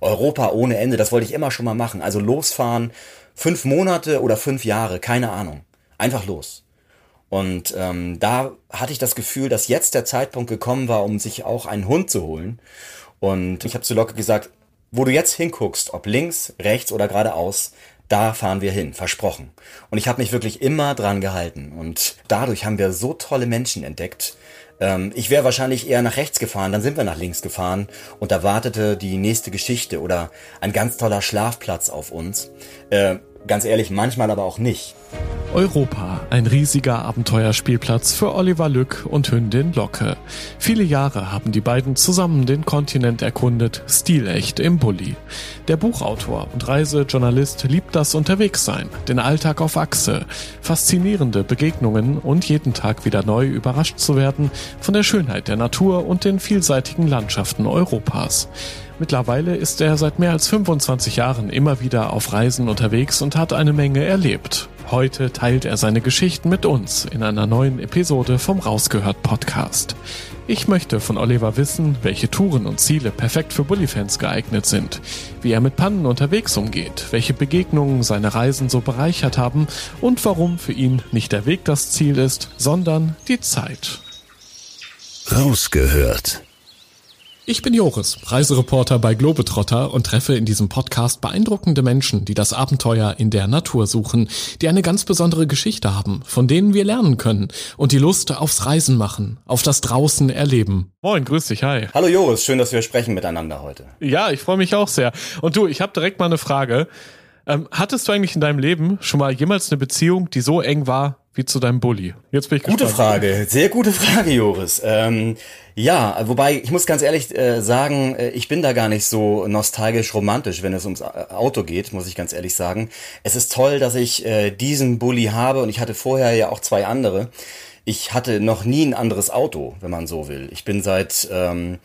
Europa ohne Ende, das wollte ich immer schon mal machen. Also losfahren, fünf Monate oder fünf Jahre, keine Ahnung. Einfach los. Und ähm, da hatte ich das Gefühl, dass jetzt der Zeitpunkt gekommen war, um sich auch einen Hund zu holen. Und ich habe zu Locke gesagt, wo du jetzt hinguckst, ob links, rechts oder geradeaus, da fahren wir hin, versprochen. Und ich habe mich wirklich immer dran gehalten. Und dadurch haben wir so tolle Menschen entdeckt, ähm, ich wäre wahrscheinlich eher nach rechts gefahren, dann sind wir nach links gefahren und da wartete die nächste Geschichte oder ein ganz toller Schlafplatz auf uns. Äh, ganz ehrlich, manchmal aber auch nicht. Europa, ein riesiger Abenteuerspielplatz für Oliver Lück und Hündin Locke. Viele Jahre haben die beiden zusammen den Kontinent erkundet, stilecht im Bulli. Der Buchautor und Reisejournalist liebt das Unterwegssein, den Alltag auf Achse, faszinierende Begegnungen und jeden Tag wieder neu überrascht zu werden von der Schönheit der Natur und den vielseitigen Landschaften Europas. Mittlerweile ist er seit mehr als 25 Jahren immer wieder auf Reisen unterwegs und hat eine Menge erlebt. Heute teilt er seine Geschichten mit uns in einer neuen Episode vom Rausgehört Podcast. Ich möchte von Oliver wissen, welche Touren und Ziele perfekt für Bully-Fans geeignet sind, wie er mit Pannen unterwegs umgeht, welche Begegnungen seine Reisen so bereichert haben und warum für ihn nicht der Weg das Ziel ist, sondern die Zeit. Rausgehört ich bin Joris, Reisereporter bei Globetrotter und treffe in diesem Podcast beeindruckende Menschen, die das Abenteuer in der Natur suchen, die eine ganz besondere Geschichte haben, von denen wir lernen können und die Lust aufs Reisen machen, auf das draußen erleben. Moin, grüß dich, hi. Hallo Joris, schön, dass wir sprechen miteinander heute. Ja, ich freue mich auch sehr. Und du, ich habe direkt mal eine Frage. Ähm, hattest du eigentlich in deinem Leben schon mal jemals eine Beziehung, die so eng war wie zu deinem Bulli? Jetzt bin ich Gute gespannt. Frage, sehr gute Frage, Joris. Ähm, ja, wobei ich muss ganz ehrlich äh, sagen, äh, ich bin da gar nicht so nostalgisch romantisch, wenn es ums äh, Auto geht, muss ich ganz ehrlich sagen. Es ist toll, dass ich äh, diesen Bulli habe und ich hatte vorher ja auch zwei andere. Ich hatte noch nie ein anderes Auto, wenn man so will. Ich bin seit ähm,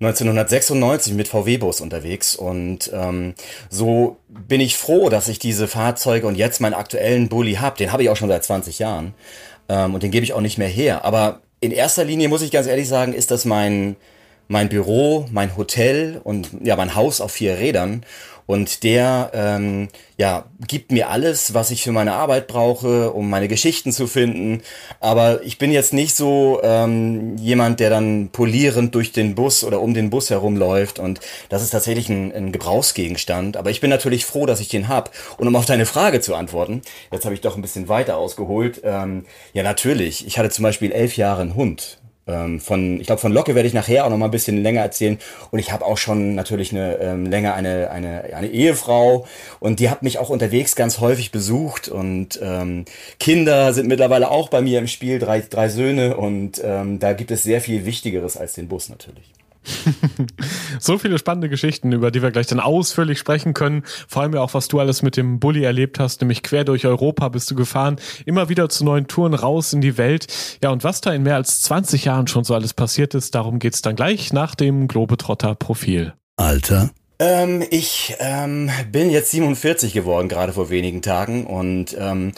1996 mit VW-Bus unterwegs und ähm, so bin ich froh, dass ich diese Fahrzeuge und jetzt meinen aktuellen Bulli habe. Den habe ich auch schon seit 20 Jahren ähm, und den gebe ich auch nicht mehr her. Aber in erster Linie muss ich ganz ehrlich sagen, ist das mein mein Büro, mein Hotel und ja mein Haus auf vier Rädern und der ähm, ja, gibt mir alles, was ich für meine Arbeit brauche, um meine Geschichten zu finden. Aber ich bin jetzt nicht so ähm, jemand, der dann polierend durch den Bus oder um den Bus herumläuft. Und das ist tatsächlich ein, ein Gebrauchsgegenstand. Aber ich bin natürlich froh, dass ich den hab. Und um auf deine Frage zu antworten, jetzt habe ich doch ein bisschen weiter ausgeholt. Ähm, ja, natürlich. Ich hatte zum Beispiel elf Jahre einen Hund. Ähm, von, ich glaube, von Locke werde ich nachher auch noch mal ein bisschen länger erzählen. Und ich habe auch schon natürlich eine ähm, länger eine, eine, eine Ehefrau und die hat mich auch unterwegs ganz häufig besucht. Und ähm, Kinder sind mittlerweile auch bei mir im Spiel, drei, drei Söhne. Und ähm, da gibt es sehr viel Wichtigeres als den Bus natürlich. so viele spannende Geschichten, über die wir gleich dann ausführlich sprechen können. Vor allem ja auch, was du alles mit dem Bulli erlebt hast, nämlich quer durch Europa bist du gefahren, immer wieder zu neuen Touren raus in die Welt. Ja, und was da in mehr als 20 Jahren schon so alles passiert ist, darum geht's dann gleich nach dem Globetrotter-Profil. Alter? Ähm, ich ähm, bin jetzt 47 geworden, gerade vor wenigen Tagen und ähm,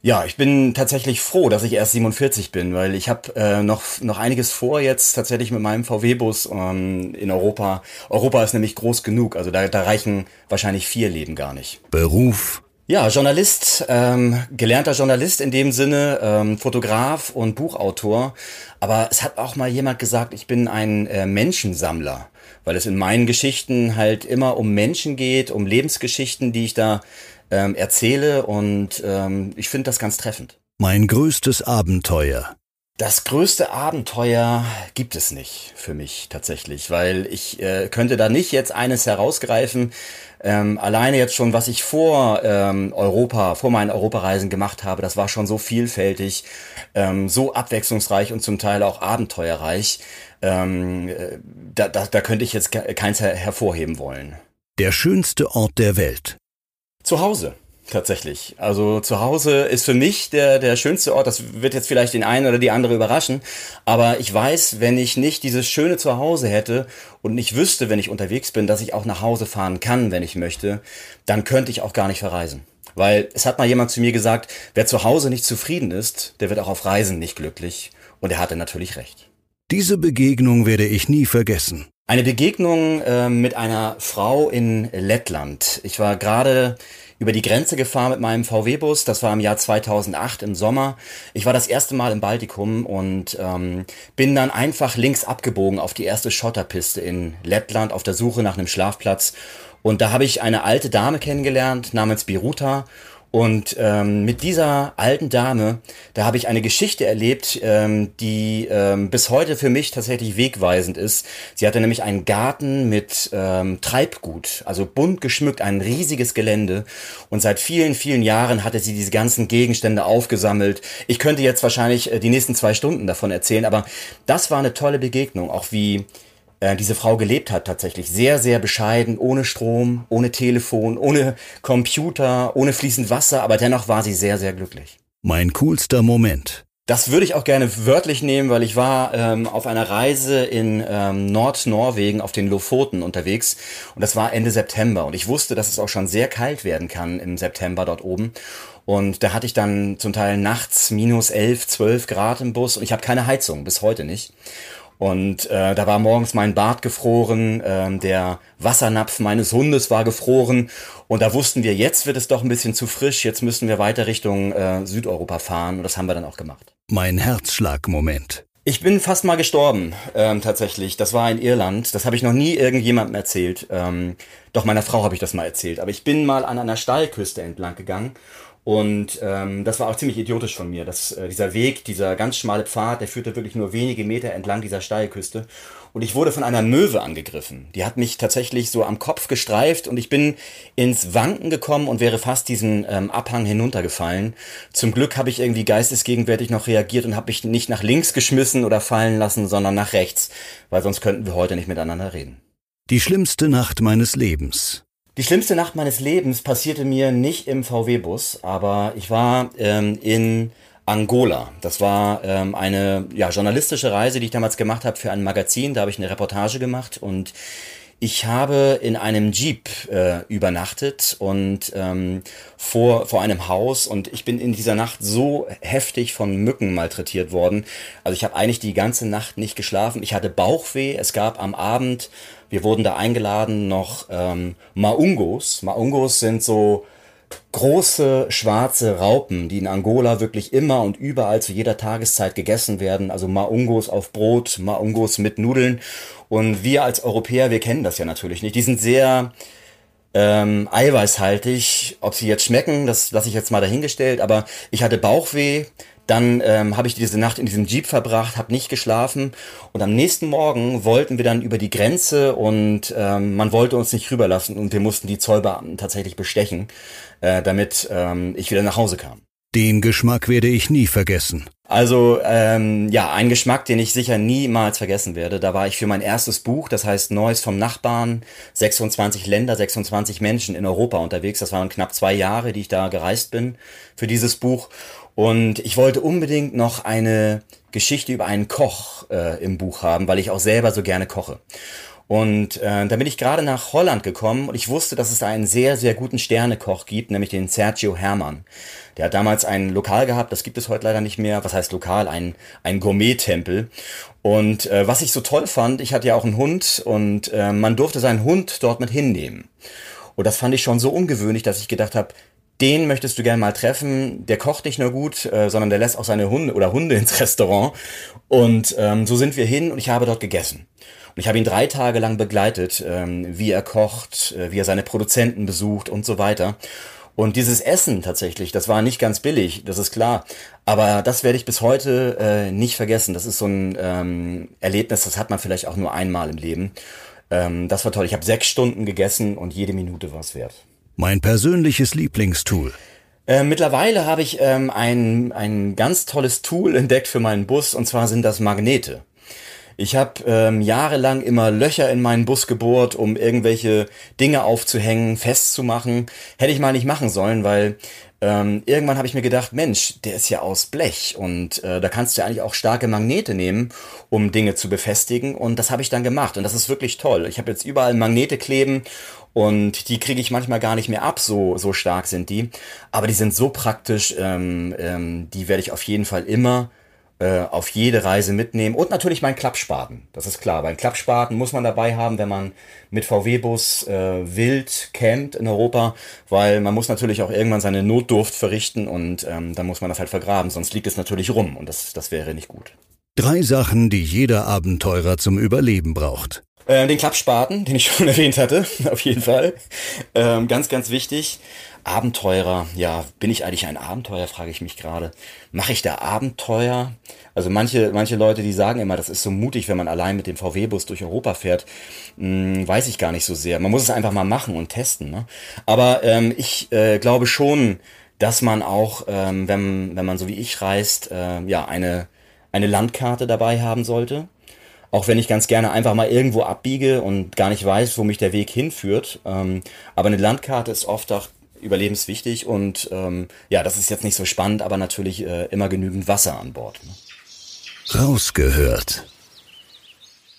ja, ich bin tatsächlich froh, dass ich erst 47 bin, weil ich habe äh, noch noch einiges vor jetzt tatsächlich mit meinem VW-Bus ähm, in Europa. Europa ist nämlich groß genug, also da, da reichen wahrscheinlich vier Leben gar nicht. Beruf? Ja, Journalist, ähm, gelernter Journalist in dem Sinne, ähm, Fotograf und Buchautor. Aber es hat auch mal jemand gesagt, ich bin ein äh, Menschensammler, weil es in meinen Geschichten halt immer um Menschen geht, um Lebensgeschichten, die ich da ähm, erzähle und ähm, ich finde das ganz treffend. Mein größtes Abenteuer. Das größte Abenteuer gibt es nicht für mich tatsächlich, weil ich äh, könnte da nicht jetzt eines herausgreifen. Ähm, alleine jetzt schon, was ich vor ähm, Europa, vor meinen Europareisen gemacht habe, das war schon so vielfältig, ähm, so abwechslungsreich und zum Teil auch abenteuerreich. Ähm, äh, da, da, da könnte ich jetzt keins her hervorheben wollen. Der schönste Ort der Welt. Zu Hause. Tatsächlich. Also zu Hause ist für mich der, der schönste Ort. Das wird jetzt vielleicht den einen oder die andere überraschen. Aber ich weiß, wenn ich nicht dieses schöne Zuhause hätte und nicht wüsste, wenn ich unterwegs bin, dass ich auch nach Hause fahren kann, wenn ich möchte, dann könnte ich auch gar nicht verreisen. Weil es hat mal jemand zu mir gesagt, wer zu Hause nicht zufrieden ist, der wird auch auf Reisen nicht glücklich. Und er hatte natürlich recht. Diese Begegnung werde ich nie vergessen. Eine Begegnung äh, mit einer Frau in Lettland. Ich war gerade über die Grenze gefahren mit meinem VW-Bus. Das war im Jahr 2008 im Sommer. Ich war das erste Mal im Baltikum und ähm, bin dann einfach links abgebogen auf die erste Schotterpiste in Lettland auf der Suche nach einem Schlafplatz. Und da habe ich eine alte Dame kennengelernt namens Biruta und ähm, mit dieser alten Dame, da habe ich eine Geschichte erlebt, ähm, die ähm, bis heute für mich tatsächlich wegweisend ist. Sie hatte nämlich einen Garten mit ähm, Treibgut, also bunt geschmückt, ein riesiges Gelände. Und seit vielen, vielen Jahren hatte sie diese ganzen Gegenstände aufgesammelt. Ich könnte jetzt wahrscheinlich äh, die nächsten zwei Stunden davon erzählen, aber das war eine tolle Begegnung, auch wie äh, diese Frau gelebt hat tatsächlich. Sehr, sehr bescheiden, ohne Strom, ohne Telefon, ohne Computer, ohne fließend Wasser, aber dennoch war sie sehr, sehr glücklich. Mein coolster Moment. Das würde ich auch gerne wörtlich nehmen, weil ich war ähm, auf einer Reise in ähm, Nordnorwegen auf den Lofoten unterwegs und das war Ende September und ich wusste, dass es auch schon sehr kalt werden kann im September dort oben und da hatte ich dann zum Teil nachts minus 11, 12 Grad im Bus und ich habe keine Heizung, bis heute nicht. Und äh, da war morgens mein Bart gefroren, äh, der Wassernapf meines Hundes war gefroren. Und da wussten wir, jetzt wird es doch ein bisschen zu frisch, jetzt müssen wir weiter Richtung äh, Südeuropa fahren. Und das haben wir dann auch gemacht. Mein Herzschlagmoment. Ich bin fast mal gestorben, ähm, tatsächlich. Das war in Irland. Das habe ich noch nie irgendjemandem erzählt. Ähm, doch meiner Frau habe ich das mal erzählt. Aber ich bin mal an einer Steilküste entlang gegangen und ähm, das war auch ziemlich idiotisch von mir. dass äh, dieser Weg, dieser ganz schmale Pfad, der führte wirklich nur wenige Meter entlang dieser Steilküste. Und ich wurde von einer Möwe angegriffen. Die hat mich tatsächlich so am Kopf gestreift und ich bin ins Wanken gekommen und wäre fast diesen ähm, Abhang hinuntergefallen. Zum Glück habe ich irgendwie geistesgegenwärtig noch reagiert und habe mich nicht nach links geschmissen oder fallen lassen, sondern nach rechts, weil sonst könnten wir heute nicht miteinander reden. Die schlimmste Nacht meines Lebens. Die schlimmste Nacht meines Lebens passierte mir nicht im VW-Bus, aber ich war ähm, in Angola. Das war ähm, eine ja, journalistische Reise, die ich damals gemacht habe für ein Magazin. Da habe ich eine Reportage gemacht und ich habe in einem Jeep äh, übernachtet und ähm, vor, vor einem Haus und ich bin in dieser Nacht so heftig von Mücken malträtiert worden. Also ich habe eigentlich die ganze Nacht nicht geschlafen. Ich hatte Bauchweh. Es gab am Abend, wir wurden da eingeladen, noch ähm, Maungos. Maungos sind so große schwarze Raupen, die in Angola wirklich immer und überall zu jeder Tageszeit gegessen werden. Also Maungos auf Brot, Maungos mit Nudeln. Und wir als Europäer, wir kennen das ja natürlich nicht. Die sind sehr ähm, eiweißhaltig. Ob sie jetzt schmecken, das lasse ich jetzt mal dahingestellt. Aber ich hatte Bauchweh. Dann ähm, habe ich diese Nacht in diesem Jeep verbracht, habe nicht geschlafen und am nächsten Morgen wollten wir dann über die Grenze und ähm, man wollte uns nicht rüberlassen und wir mussten die Zollbeamten tatsächlich bestechen, äh, damit ähm, ich wieder nach Hause kam. Den Geschmack werde ich nie vergessen. Also ähm, ja, ein Geschmack, den ich sicher niemals vergessen werde. Da war ich für mein erstes Buch, das heißt Neues vom Nachbarn, 26 Länder, 26 Menschen in Europa unterwegs. Das waren knapp zwei Jahre, die ich da gereist bin für dieses Buch. Und ich wollte unbedingt noch eine Geschichte über einen Koch äh, im Buch haben, weil ich auch selber so gerne koche. Und äh, da bin ich gerade nach Holland gekommen und ich wusste, dass es da einen sehr, sehr guten Sternekoch gibt, nämlich den Sergio Hermann. Der hat damals ein Lokal gehabt, das gibt es heute leider nicht mehr. Was heißt Lokal? Ein, ein Gourmet-Tempel. Und äh, was ich so toll fand, ich hatte ja auch einen Hund und äh, man durfte seinen Hund dort mit hinnehmen. Und das fand ich schon so ungewöhnlich, dass ich gedacht habe, den möchtest du gerne mal treffen. Der kocht nicht nur gut, äh, sondern der lässt auch seine Hunde oder Hunde ins Restaurant. Und ähm, so sind wir hin und ich habe dort gegessen. Und ich habe ihn drei Tage lang begleitet, ähm, wie er kocht, äh, wie er seine Produzenten besucht und so weiter. Und dieses Essen tatsächlich, das war nicht ganz billig, das ist klar. Aber das werde ich bis heute äh, nicht vergessen. Das ist so ein ähm, Erlebnis, das hat man vielleicht auch nur einmal im Leben. Ähm, das war toll. Ich habe sechs Stunden gegessen und jede Minute war es wert. Mein persönliches Lieblingstool. Äh, mittlerweile habe ich ähm, ein, ein ganz tolles Tool entdeckt für meinen Bus und zwar sind das Magnete. Ich habe ähm, jahrelang immer Löcher in meinen Bus gebohrt, um irgendwelche Dinge aufzuhängen, festzumachen. Hätte ich mal nicht machen sollen, weil ähm, irgendwann habe ich mir gedacht, Mensch, der ist ja aus Blech und äh, da kannst du ja eigentlich auch starke Magnete nehmen, um Dinge zu befestigen und das habe ich dann gemacht und das ist wirklich toll. Ich habe jetzt überall Magnete kleben und die kriege ich manchmal gar nicht mehr ab, so, so stark sind die. Aber die sind so praktisch, ähm, ähm, die werde ich auf jeden Fall immer äh, auf jede Reise mitnehmen. Und natürlich mein Klappspaten, das ist klar. Weil Klappspaten muss man dabei haben, wenn man mit VW-Bus äh, wild campt in Europa, weil man muss natürlich auch irgendwann seine Notdurft verrichten und ähm, dann muss man das halt vergraben, sonst liegt es natürlich rum und das, das wäre nicht gut. Drei Sachen, die jeder Abenteurer zum Überleben braucht. Äh, den Klappspaten, den ich schon erwähnt hatte, auf jeden Fall. Ähm, ganz, ganz wichtig. Abenteurer, ja, bin ich eigentlich ein Abenteuer, frage ich mich gerade. Mache ich da Abenteuer? Also manche, manche Leute, die sagen immer, das ist so mutig, wenn man allein mit dem VW-Bus durch Europa fährt, hm, weiß ich gar nicht so sehr. Man muss es einfach mal machen und testen. Ne? Aber ähm, ich äh, glaube schon, dass man auch, ähm, wenn, wenn man so wie ich reist, äh, ja, eine, eine Landkarte dabei haben sollte. Auch wenn ich ganz gerne einfach mal irgendwo abbiege und gar nicht weiß, wo mich der Weg hinführt. Ähm, aber eine Landkarte ist oft auch überlebenswichtig und ähm, ja, das ist jetzt nicht so spannend, aber natürlich äh, immer genügend Wasser an Bord. Ne? Rausgehört.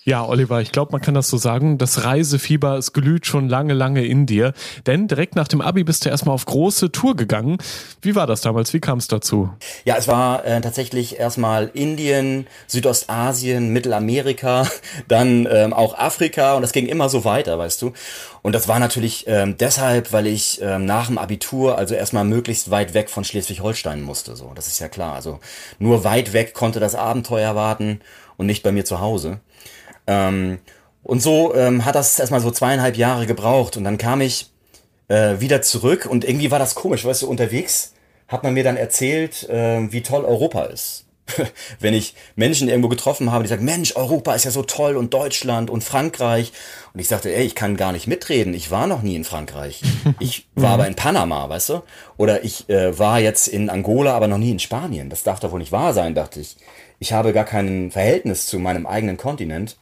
Ja, Oliver, ich glaube, man kann das so sagen. Das Reisefieber, es glüht schon lange, lange in dir. Denn direkt nach dem Abi bist du erstmal auf große Tour gegangen. Wie war das damals? Wie kam es dazu? Ja, es war äh, tatsächlich erstmal Indien, Südostasien, Mittelamerika, dann ähm, auch Afrika und das ging immer so weiter, weißt du. Und das war natürlich ähm, deshalb, weil ich ähm, nach dem Abitur also erstmal möglichst weit weg von Schleswig-Holstein musste. So, das ist ja klar. Also nur weit weg konnte das Abenteuer warten und nicht bei mir zu Hause. Ähm, und so ähm, hat das erstmal so zweieinhalb Jahre gebraucht und dann kam ich äh, wieder zurück und irgendwie war das komisch, weißt du, unterwegs hat man mir dann erzählt, äh, wie toll Europa ist. Wenn ich Menschen irgendwo getroffen habe, die sagen, Mensch, Europa ist ja so toll und Deutschland und Frankreich. Und ich sagte, ey, ich kann gar nicht mitreden. Ich war noch nie in Frankreich. Ich war aber in Panama, weißt du? Oder ich äh, war jetzt in Angola, aber noch nie in Spanien. Das darf doch wohl nicht wahr sein, dachte ich. Ich habe gar kein Verhältnis zu meinem eigenen Kontinent.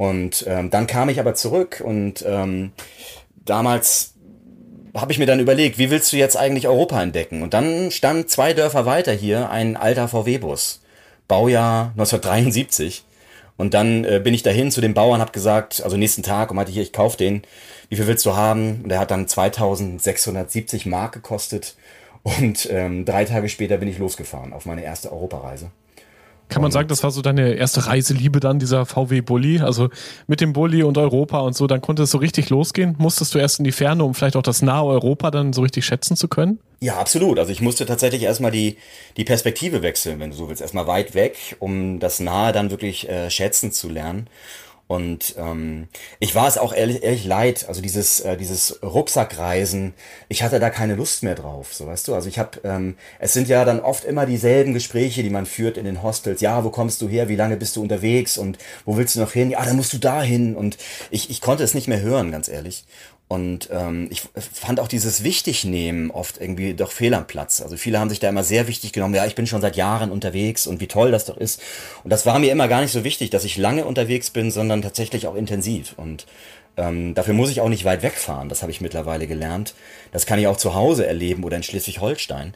Und ähm, dann kam ich aber zurück und ähm, damals habe ich mir dann überlegt, wie willst du jetzt eigentlich Europa entdecken? Und dann stand zwei Dörfer weiter hier ein alter VW-Bus, Baujahr 1973. Und dann äh, bin ich dahin zu dem Bauern, habe gesagt, also nächsten Tag und meinte hier, ich kauf den. Wie viel willst du haben? Und der hat dann 2670 Mark gekostet. Und ähm, drei Tage später bin ich losgefahren auf meine erste Europareise. Kann man sagen, das war so deine erste Reiseliebe dann, dieser VW Bulli? Also mit dem Bulli und Europa und so, dann konnte es so richtig losgehen? Musstest du erst in die Ferne, um vielleicht auch das nahe Europa dann so richtig schätzen zu können? Ja, absolut. Also ich musste tatsächlich erstmal die, die Perspektive wechseln, wenn du so willst. Erstmal weit weg, um das Nahe dann wirklich äh, schätzen zu lernen. Und ähm, ich war es auch ehrlich, ehrlich leid, also dieses, äh, dieses Rucksackreisen, ich hatte da keine Lust mehr drauf, so weißt du. Also ich habe, ähm, es sind ja dann oft immer dieselben Gespräche, die man führt in den Hostels. Ja, wo kommst du her? Wie lange bist du unterwegs? Und wo willst du noch hin? Ja, dann musst du da hin. Und ich, ich konnte es nicht mehr hören, ganz ehrlich. Und ähm, ich fand auch dieses Wichtignehmen oft irgendwie doch fehl am Platz. Also viele haben sich da immer sehr wichtig genommen, ja, ich bin schon seit Jahren unterwegs und wie toll das doch ist. Und das war mir immer gar nicht so wichtig, dass ich lange unterwegs bin, sondern tatsächlich auch intensiv. Und ähm, dafür muss ich auch nicht weit wegfahren, das habe ich mittlerweile gelernt. Das kann ich auch zu Hause erleben oder in Schleswig-Holstein.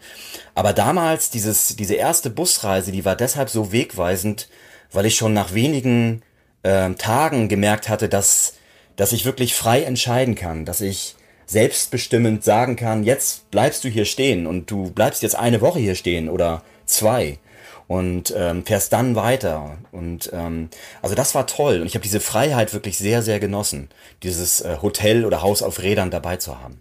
Aber damals, dieses, diese erste Busreise, die war deshalb so wegweisend, weil ich schon nach wenigen äh, Tagen gemerkt hatte, dass dass ich wirklich frei entscheiden kann, dass ich selbstbestimmend sagen kann, jetzt bleibst du hier stehen und du bleibst jetzt eine Woche hier stehen oder zwei und ähm, fährst dann weiter. Und ähm, also das war toll und ich habe diese Freiheit wirklich sehr, sehr genossen, dieses äh, Hotel oder Haus auf Rädern dabei zu haben.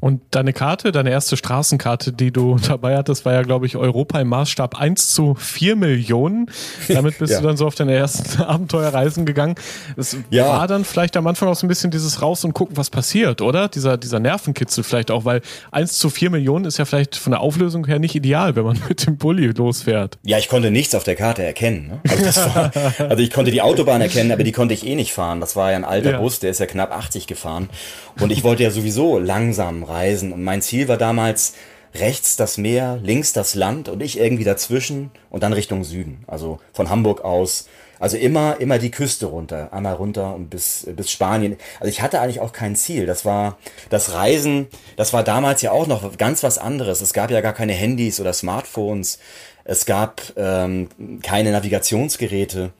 Und deine Karte, deine erste Straßenkarte, die du dabei hattest, war ja, glaube ich, Europa im Maßstab 1 zu 4 Millionen. Damit bist ja. du dann so auf deine ersten Abenteuerreisen gegangen. Es ja. war dann vielleicht am Anfang auch so ein bisschen dieses Raus und gucken, was passiert, oder? Dieser, dieser Nervenkitzel vielleicht auch, weil 1 zu 4 Millionen ist ja vielleicht von der Auflösung her nicht ideal, wenn man mit dem Bulli losfährt. Ja, ich konnte nichts auf der Karte erkennen. Ne? Also, war, also, ich konnte die Autobahn erkennen, aber die konnte ich eh nicht fahren. Das war ja ein alter ja. Bus, der ist ja knapp 80 gefahren. Und ich wollte ja sowieso langsam reisen. Und mein Ziel war damals rechts das Meer, links das Land und ich irgendwie dazwischen und dann Richtung Süden. Also von Hamburg aus. Also immer, immer die Küste runter, einmal runter und bis, bis Spanien. Also ich hatte eigentlich auch kein Ziel. Das war, das Reisen, das war damals ja auch noch ganz was anderes. Es gab ja gar keine Handys oder Smartphones. Es gab ähm, keine Navigationsgeräte.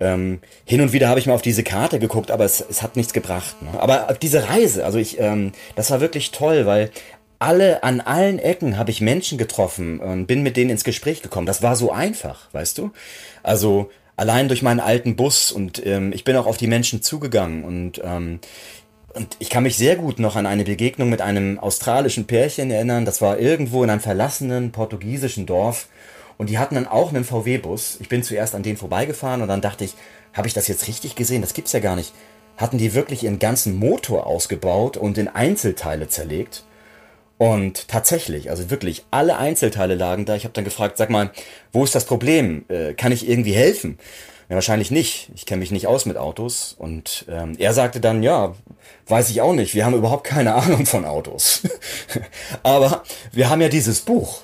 Ähm, hin und wieder habe ich mal auf diese Karte geguckt, aber es, es hat nichts gebracht. Ne? Aber diese Reise, also ich, ähm, das war wirklich toll, weil alle, an allen Ecken habe ich Menschen getroffen und bin mit denen ins Gespräch gekommen. Das war so einfach, weißt du? Also allein durch meinen alten Bus und ähm, ich bin auch auf die Menschen zugegangen und ähm, und ich kann mich sehr gut noch an eine Begegnung mit einem australischen Pärchen erinnern. Das war irgendwo in einem verlassenen portugiesischen Dorf. Und die hatten dann auch einen VW-Bus. Ich bin zuerst an denen vorbeigefahren und dann dachte ich, habe ich das jetzt richtig gesehen? Das gibt's ja gar nicht. Hatten die wirklich ihren ganzen Motor ausgebaut und in Einzelteile zerlegt? Und tatsächlich, also wirklich, alle Einzelteile lagen da. Ich habe dann gefragt, sag mal, wo ist das Problem? Äh, kann ich irgendwie helfen? Ja, wahrscheinlich nicht. Ich kenne mich nicht aus mit Autos. Und ähm, er sagte dann, ja, weiß ich auch nicht. Wir haben überhaupt keine Ahnung von Autos. Aber wir haben ja dieses Buch.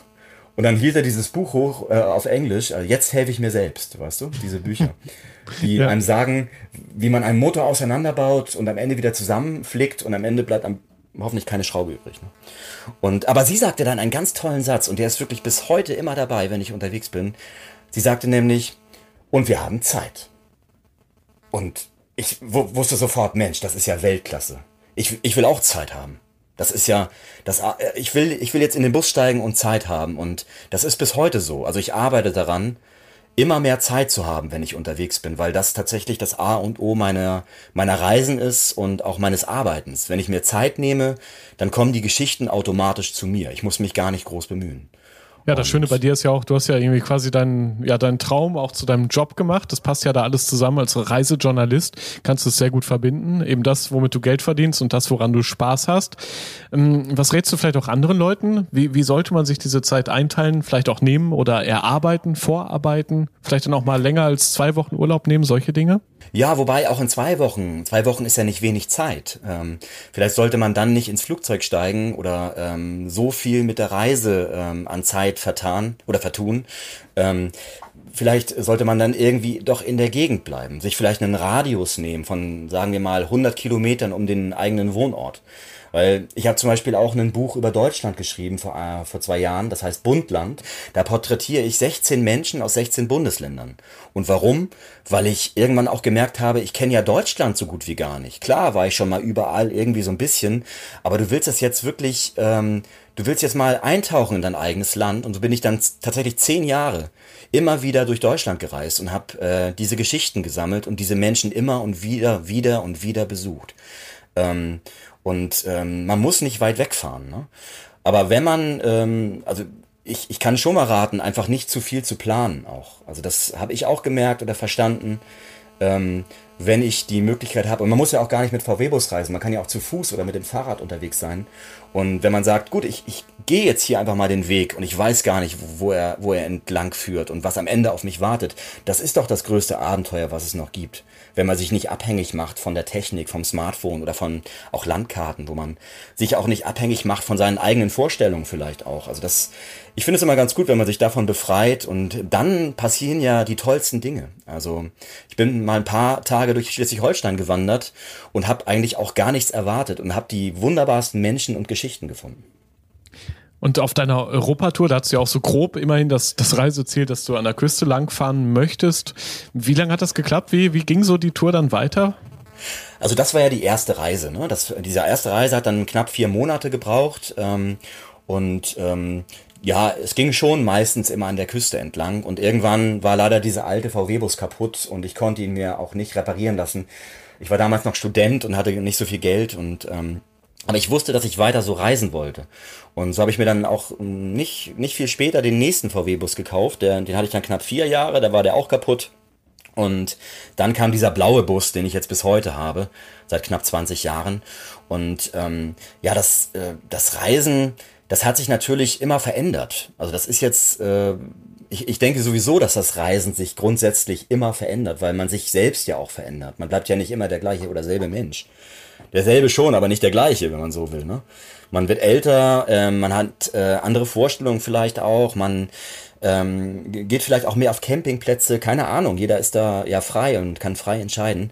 Und dann hielt er dieses Buch hoch äh, auf Englisch. Also jetzt helfe ich mir selbst, weißt du? Diese Bücher, die ja. einem sagen, wie man einen Motor auseinanderbaut und am Ende wieder zusammenflickt und am Ende bleibt am, hoffentlich keine Schraube übrig. Ne? Und aber sie sagte dann einen ganz tollen Satz und der ist wirklich bis heute immer dabei, wenn ich unterwegs bin. Sie sagte nämlich: Und wir haben Zeit. Und ich wusste sofort, Mensch, das ist ja Weltklasse. Ich, ich will auch Zeit haben. Das ist ja, das, äh, ich will, ich will jetzt in den Bus steigen und Zeit haben und das ist bis heute so. Also ich arbeite daran, immer mehr Zeit zu haben, wenn ich unterwegs bin, weil das tatsächlich das A und O meiner, meiner Reisen ist und auch meines Arbeitens. Wenn ich mir Zeit nehme, dann kommen die Geschichten automatisch zu mir. Ich muss mich gar nicht groß bemühen. Ja, das Schöne bei dir ist ja auch, du hast ja irgendwie quasi deinen, ja, deinen Traum auch zu deinem Job gemacht. Das passt ja da alles zusammen. Als Reisejournalist kannst du es sehr gut verbinden. Eben das, womit du Geld verdienst und das, woran du Spaß hast. Ähm, was rätst du vielleicht auch anderen Leuten? Wie, wie sollte man sich diese Zeit einteilen? Vielleicht auch nehmen oder erarbeiten, vorarbeiten? Vielleicht dann auch mal länger als zwei Wochen Urlaub nehmen? Solche Dinge? Ja, wobei auch in zwei Wochen. Zwei Wochen ist ja nicht wenig Zeit. Ähm, vielleicht sollte man dann nicht ins Flugzeug steigen oder ähm, so viel mit der Reise ähm, an Zeit vertan oder vertun. Ähm, vielleicht sollte man dann irgendwie doch in der Gegend bleiben, sich vielleicht einen Radius nehmen von, sagen wir mal, 100 Kilometern um den eigenen Wohnort. Weil ich habe zum Beispiel auch ein Buch über Deutschland geschrieben vor, äh, vor zwei Jahren, das heißt Bundland. Da porträtiere ich 16 Menschen aus 16 Bundesländern. Und warum? Weil ich irgendwann auch gemerkt habe, ich kenne ja Deutschland so gut wie gar nicht. Klar war ich schon mal überall irgendwie so ein bisschen, aber du willst das jetzt wirklich, ähm, du willst jetzt mal eintauchen in dein eigenes Land. Und so bin ich dann tatsächlich zehn Jahre immer wieder durch Deutschland gereist und habe äh, diese Geschichten gesammelt und diese Menschen immer und wieder, wieder und wieder besucht. Ähm, und ähm, man muss nicht weit wegfahren. Ne? Aber wenn man, ähm, also ich, ich kann schon mal raten, einfach nicht zu viel zu planen auch. Also das habe ich auch gemerkt oder verstanden. Ähm, wenn ich die Möglichkeit habe, und man muss ja auch gar nicht mit VW-Bus reisen, man kann ja auch zu Fuß oder mit dem Fahrrad unterwegs sein. Und wenn man sagt, gut, ich, ich gehe jetzt hier einfach mal den Weg und ich weiß gar nicht, wo er, wo er entlang führt und was am Ende auf mich wartet, das ist doch das größte Abenteuer, was es noch gibt wenn man sich nicht abhängig macht von der Technik, vom Smartphone oder von auch Landkarten, wo man sich auch nicht abhängig macht von seinen eigenen Vorstellungen vielleicht auch. Also das, ich finde es immer ganz gut, wenn man sich davon befreit und dann passieren ja die tollsten Dinge. Also ich bin mal ein paar Tage durch Schleswig-Holstein gewandert und habe eigentlich auch gar nichts erwartet und habe die wunderbarsten Menschen und Geschichten gefunden. Und auf deiner Europatour, da hast du ja auch so grob immerhin das, das Reiseziel, dass du an der Küste langfahren möchtest. Wie lange hat das geklappt? Wie, wie ging so die Tour dann weiter? Also das war ja die erste Reise. Ne? Das, diese erste Reise hat dann knapp vier Monate gebraucht. Ähm, und ähm, ja, es ging schon meistens immer an der Küste entlang. Und irgendwann war leider dieser alte VW-Bus kaputt und ich konnte ihn mir auch nicht reparieren lassen. Ich war damals noch Student und hatte nicht so viel Geld und ähm, Aber ich wusste, dass ich weiter so reisen wollte. Und so habe ich mir dann auch nicht, nicht viel später den nächsten VW-Bus gekauft. Der, den hatte ich dann knapp vier Jahre, da war der auch kaputt. Und dann kam dieser blaue Bus, den ich jetzt bis heute habe, seit knapp 20 Jahren. Und ähm, ja, das, äh, das Reisen, das hat sich natürlich immer verändert. Also das ist jetzt, äh, ich, ich denke sowieso, dass das Reisen sich grundsätzlich immer verändert, weil man sich selbst ja auch verändert. Man bleibt ja nicht immer der gleiche oder selbe Mensch. Derselbe schon, aber nicht der gleiche, wenn man so will. Ne? Man wird älter, äh, man hat äh, andere Vorstellungen vielleicht auch, man ähm, geht vielleicht auch mehr auf Campingplätze, keine Ahnung, jeder ist da ja frei und kann frei entscheiden.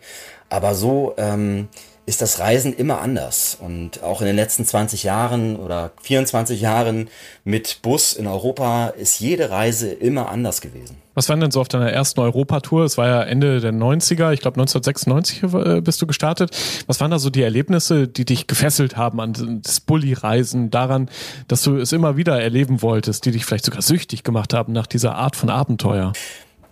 Aber so ähm, ist das Reisen immer anders. Und auch in den letzten 20 Jahren oder 24 Jahren mit Bus in Europa ist jede Reise immer anders gewesen. Was waren denn so auf deiner ersten Europatour? Es war ja Ende der 90er, ich glaube 1996 äh, bist du gestartet. Was waren da so die Erlebnisse, die dich gefesselt haben an das Bulli-Reisen, daran, dass du es immer wieder erleben wolltest, die dich vielleicht sogar süchtig gemacht haben nach dieser Art von Abenteuer?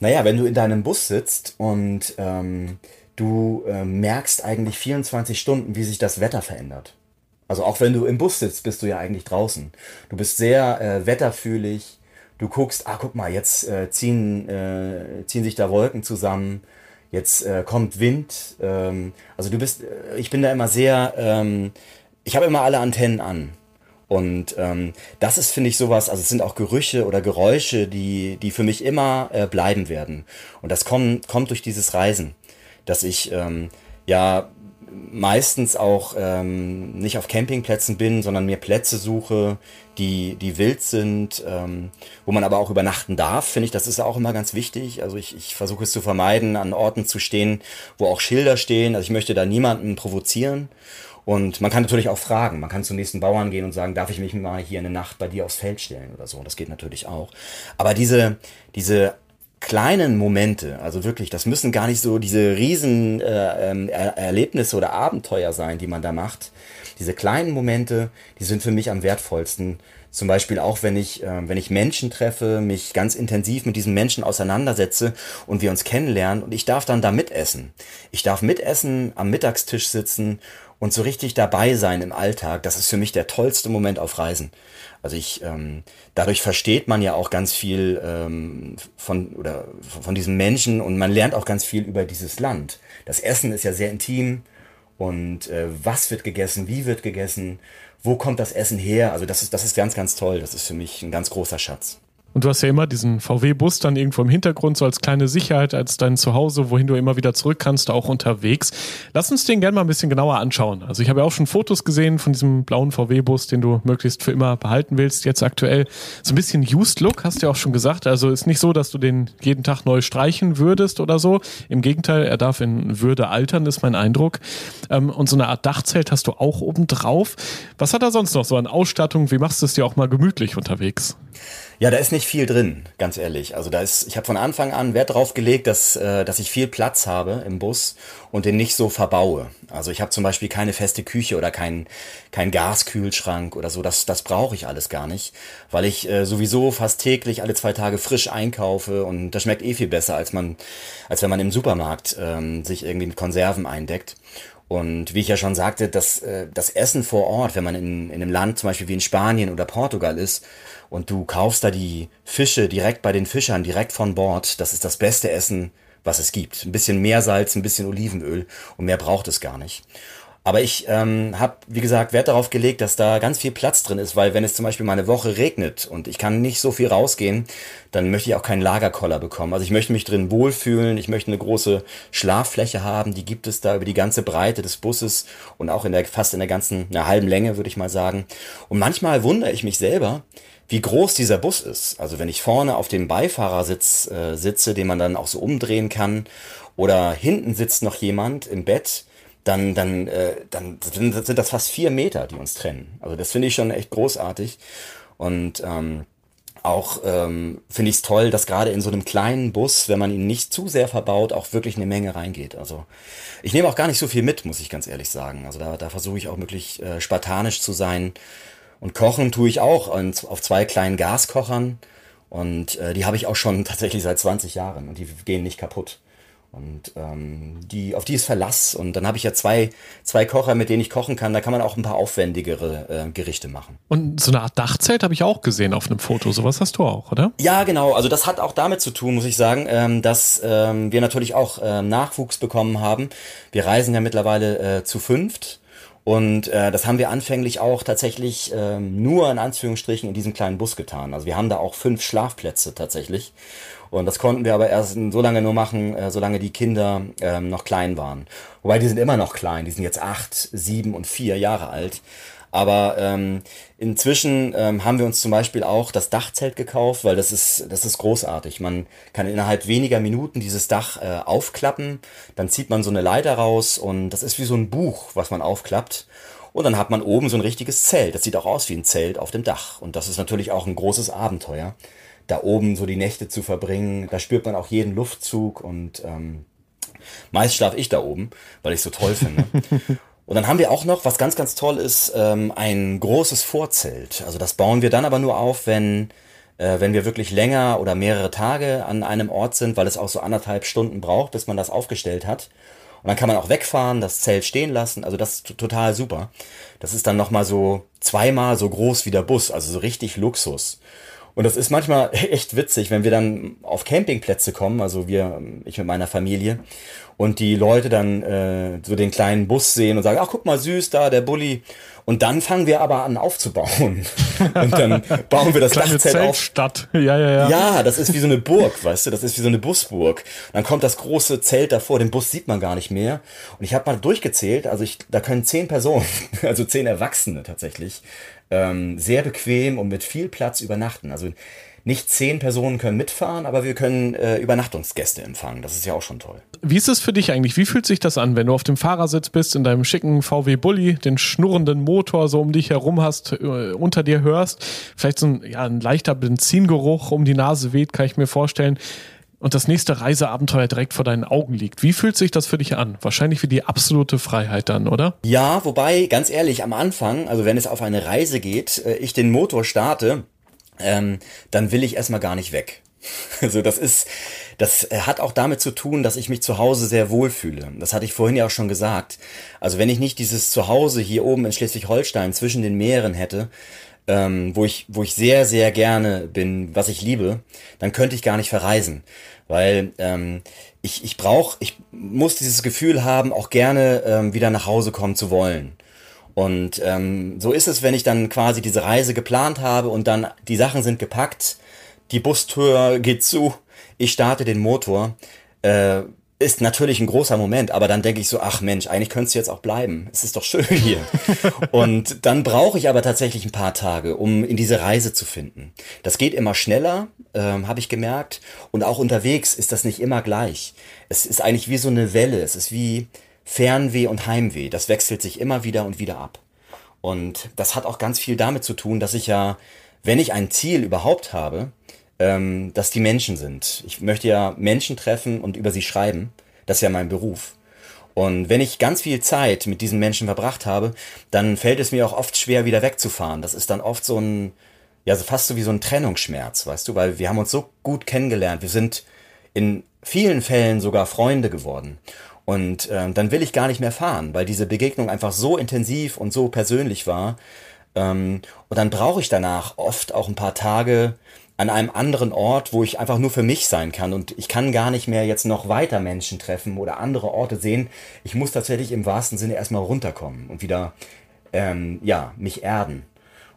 Naja, wenn du in deinem Bus sitzt und ähm, du äh, merkst eigentlich 24 Stunden, wie sich das Wetter verändert. Also auch wenn du im Bus sitzt, bist du ja eigentlich draußen. Du bist sehr äh, wetterfühlig. Du guckst, ah, guck mal, jetzt äh, ziehen, äh, ziehen sich da Wolken zusammen. Jetzt äh, kommt Wind. Ähm, also du bist, äh, ich bin da immer sehr, ähm, ich habe immer alle Antennen an. Und ähm, das ist, finde ich, sowas, also es sind auch Gerüche oder Geräusche, die, die für mich immer äh, bleiben werden. Und das kommt, kommt durch dieses Reisen dass ich ähm, ja meistens auch ähm, nicht auf Campingplätzen bin, sondern mir Plätze suche, die, die wild sind, ähm, wo man aber auch übernachten darf, finde ich, das ist auch immer ganz wichtig. Also ich, ich versuche es zu vermeiden, an Orten zu stehen, wo auch Schilder stehen. Also ich möchte da niemanden provozieren. Und man kann natürlich auch fragen. Man kann zum nächsten Bauern gehen und sagen, darf ich mich mal hier eine Nacht bei dir aufs Feld stellen oder so. Das geht natürlich auch. Aber diese, diese kleinen Momente, also wirklich, das müssen gar nicht so diese riesen äh, ähm, er Erlebnisse oder Abenteuer sein, die man da macht. Diese kleinen Momente, die sind für mich am wertvollsten. Zum Beispiel auch, wenn ich, äh, wenn ich Menschen treffe, mich ganz intensiv mit diesen Menschen auseinandersetze und wir uns kennenlernen und ich darf dann da mitessen. Ich darf mitessen, am Mittagstisch sitzen und so richtig dabei sein im Alltag. Das ist für mich der tollste Moment auf Reisen. Also ich, ähm, dadurch versteht man ja auch ganz viel ähm, von oder von diesen Menschen und man lernt auch ganz viel über dieses Land. Das Essen ist ja sehr intim und äh, was wird gegessen, wie wird gegessen, wo kommt das Essen her? Also das ist das ist ganz ganz toll. Das ist für mich ein ganz großer Schatz. Und du hast ja immer diesen VW-Bus dann irgendwo im Hintergrund, so als kleine Sicherheit, als dein Zuhause, wohin du immer wieder zurück kannst, auch unterwegs. Lass uns den gerne mal ein bisschen genauer anschauen. Also ich habe ja auch schon Fotos gesehen von diesem blauen VW-Bus, den du möglichst für immer behalten willst, jetzt aktuell. So ein bisschen Used Look, hast du ja auch schon gesagt. Also ist nicht so, dass du den jeden Tag neu streichen würdest oder so. Im Gegenteil, er darf in Würde altern, ist mein Eindruck. Ähm, und so eine Art Dachzelt hast du auch oben drauf. Was hat er sonst noch so an Ausstattung? Wie machst du es dir auch mal gemütlich unterwegs? Ja, da ist nicht viel drin, ganz ehrlich. Also da ist, ich habe von Anfang an Wert drauf gelegt, dass, äh, dass ich viel Platz habe im Bus und den nicht so verbaue. Also ich habe zum Beispiel keine feste Küche oder keinen kein Gaskühlschrank oder so. Das, das brauche ich alles gar nicht, weil ich äh, sowieso fast täglich alle zwei Tage frisch einkaufe und das schmeckt eh viel besser, als man, als wenn man im Supermarkt ähm, sich irgendwie mit Konserven eindeckt. Und wie ich ja schon sagte, das, äh, das Essen vor Ort, wenn man in, in einem Land zum Beispiel wie in Spanien oder Portugal ist, und du kaufst da die Fische direkt bei den Fischern, direkt von Bord. Das ist das beste Essen, was es gibt. Ein bisschen Meersalz, ein bisschen Olivenöl und mehr braucht es gar nicht. Aber ich ähm, habe, wie gesagt, Wert darauf gelegt, dass da ganz viel Platz drin ist, weil wenn es zum Beispiel mal eine Woche regnet und ich kann nicht so viel rausgehen, dann möchte ich auch keinen Lagerkoller bekommen. Also ich möchte mich drin wohlfühlen, ich möchte eine große Schlaffläche haben, die gibt es da über die ganze Breite des Busses und auch in der fast in der ganzen, einer halben Länge, würde ich mal sagen. Und manchmal wundere ich mich selber, wie groß dieser Bus ist. Also wenn ich vorne auf dem Beifahrersitz äh, sitze, den man dann auch so umdrehen kann, oder hinten sitzt noch jemand im Bett, dann, dann, äh, dann sind, sind das fast vier Meter, die uns trennen. Also das finde ich schon echt großartig. Und ähm, auch ähm, finde ich es toll, dass gerade in so einem kleinen Bus, wenn man ihn nicht zu sehr verbaut, auch wirklich eine Menge reingeht. Also ich nehme auch gar nicht so viel mit, muss ich ganz ehrlich sagen. Also da, da versuche ich auch wirklich äh, spartanisch zu sein. Und kochen tue ich auch auf zwei kleinen Gaskochern. Und äh, die habe ich auch schon tatsächlich seit 20 Jahren und die gehen nicht kaputt. Und ähm, die, auf die ist Verlass. Und dann habe ich ja zwei, zwei Kocher, mit denen ich kochen kann. Da kann man auch ein paar aufwendigere äh, Gerichte machen. Und so eine Art Dachzelt habe ich auch gesehen auf einem Foto. Sowas hast du auch, oder? Ja, genau. Also das hat auch damit zu tun, muss ich sagen, ähm, dass ähm, wir natürlich auch ähm, Nachwuchs bekommen haben. Wir reisen ja mittlerweile äh, zu fünft. Und äh, das haben wir anfänglich auch tatsächlich ähm, nur in Anführungsstrichen in diesem kleinen Bus getan. Also wir haben da auch fünf Schlafplätze tatsächlich. Und das konnten wir aber erst so lange nur machen, äh, solange die Kinder ähm, noch klein waren. Wobei die sind immer noch klein, die sind jetzt acht, sieben und vier Jahre alt. Aber ähm, inzwischen ähm, haben wir uns zum Beispiel auch das Dachzelt gekauft, weil das ist, das ist großartig. Man kann innerhalb weniger Minuten dieses Dach äh, aufklappen, dann zieht man so eine Leiter raus und das ist wie so ein Buch, was man aufklappt. Und dann hat man oben so ein richtiges Zelt. Das sieht auch aus wie ein Zelt auf dem Dach. Und das ist natürlich auch ein großes Abenteuer da oben so die Nächte zu verbringen. Da spürt man auch jeden Luftzug und ähm, meist schlafe ich da oben, weil ich so toll finde. Und dann haben wir auch noch, was ganz, ganz toll ist, ähm, ein großes Vorzelt. Also das bauen wir dann aber nur auf, wenn, äh, wenn wir wirklich länger oder mehrere Tage an einem Ort sind, weil es auch so anderthalb Stunden braucht, bis man das aufgestellt hat. Und dann kann man auch wegfahren, das Zelt stehen lassen. Also das ist total super. Das ist dann nochmal so zweimal so groß wie der Bus, also so richtig Luxus. Und das ist manchmal echt witzig, wenn wir dann auf Campingplätze kommen, also wir, ich mit meiner Familie, und die Leute dann äh, so den kleinen Bus sehen und sagen, ach guck mal süß da, der Bulli. Und dann fangen wir aber an aufzubauen. Und dann bauen wir das Kleine Dachzelt auf. Zeltstadt. Ja, ja, ja. Ja, das ist wie so eine Burg, weißt du, das ist wie so eine Busburg. Und dann kommt das große Zelt davor, den Bus sieht man gar nicht mehr. Und ich habe mal durchgezählt, also ich, da können zehn Personen, also zehn Erwachsene tatsächlich, ähm, sehr bequem und mit viel Platz übernachten. Also nicht zehn Personen können mitfahren, aber wir können äh, Übernachtungsgäste empfangen. Das ist ja auch schon toll. Wie ist es für dich eigentlich? Wie fühlt sich das an, wenn du auf dem Fahrersitz bist, in deinem schicken VW Bulli, den schnurrenden Motor so um dich herum hast, äh, unter dir hörst, vielleicht so ein, ja, ein leichter Benzingeruch um die Nase weht, kann ich mir vorstellen, und das nächste Reiseabenteuer direkt vor deinen Augen liegt. Wie fühlt sich das für dich an? Wahrscheinlich wie die absolute Freiheit dann, oder? Ja, wobei, ganz ehrlich, am Anfang, also wenn es auf eine Reise geht, äh, ich den Motor starte, ähm, dann will ich erstmal gar nicht weg. Also das ist, das hat auch damit zu tun, dass ich mich zu Hause sehr wohl fühle. Das hatte ich vorhin ja auch schon gesagt. Also wenn ich nicht dieses Zuhause hier oben in Schleswig-Holstein zwischen den Meeren hätte, ähm, wo ich, wo ich sehr, sehr gerne bin, was ich liebe, dann könnte ich gar nicht verreisen. Weil ähm, ich, ich brauche, ich muss dieses Gefühl haben, auch gerne ähm, wieder nach Hause kommen zu wollen. Und ähm, so ist es, wenn ich dann quasi diese Reise geplant habe und dann die Sachen sind gepackt, die Bustür geht zu, ich starte den Motor. Äh, ist natürlich ein großer Moment, aber dann denke ich so, ach Mensch, eigentlich könntest du jetzt auch bleiben. Es ist doch schön hier. und dann brauche ich aber tatsächlich ein paar Tage, um in diese Reise zu finden. Das geht immer schneller, ähm, habe ich gemerkt. Und auch unterwegs ist das nicht immer gleich. Es ist eigentlich wie so eine Welle. Es ist wie Fernweh und Heimweh. Das wechselt sich immer wieder und wieder ab. Und das hat auch ganz viel damit zu tun, dass ich ja, wenn ich ein Ziel überhaupt habe, ähm, dass die Menschen sind. Ich möchte ja Menschen treffen und über sie schreiben. Das ist ja mein Beruf. Und wenn ich ganz viel Zeit mit diesen Menschen verbracht habe, dann fällt es mir auch oft schwer, wieder wegzufahren. Das ist dann oft so ein, ja, fast so wie so ein Trennungsschmerz, weißt du, weil wir haben uns so gut kennengelernt. Wir sind in vielen Fällen sogar Freunde geworden. Und ähm, dann will ich gar nicht mehr fahren, weil diese Begegnung einfach so intensiv und so persönlich war. Ähm, und dann brauche ich danach oft auch ein paar Tage, an einem anderen Ort, wo ich einfach nur für mich sein kann und ich kann gar nicht mehr jetzt noch weiter Menschen treffen oder andere Orte sehen. Ich muss tatsächlich im wahrsten Sinne erstmal runterkommen und wieder, ähm, ja, mich erden.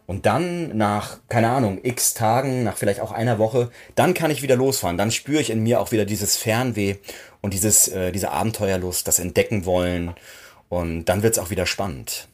Und dann nach, keine Ahnung, x Tagen, nach vielleicht auch einer Woche, dann kann ich wieder losfahren. Dann spüre ich in mir auch wieder dieses Fernweh und dieses, äh, diese Abenteuerlust, das Entdecken wollen. Und dann wird es auch wieder spannend.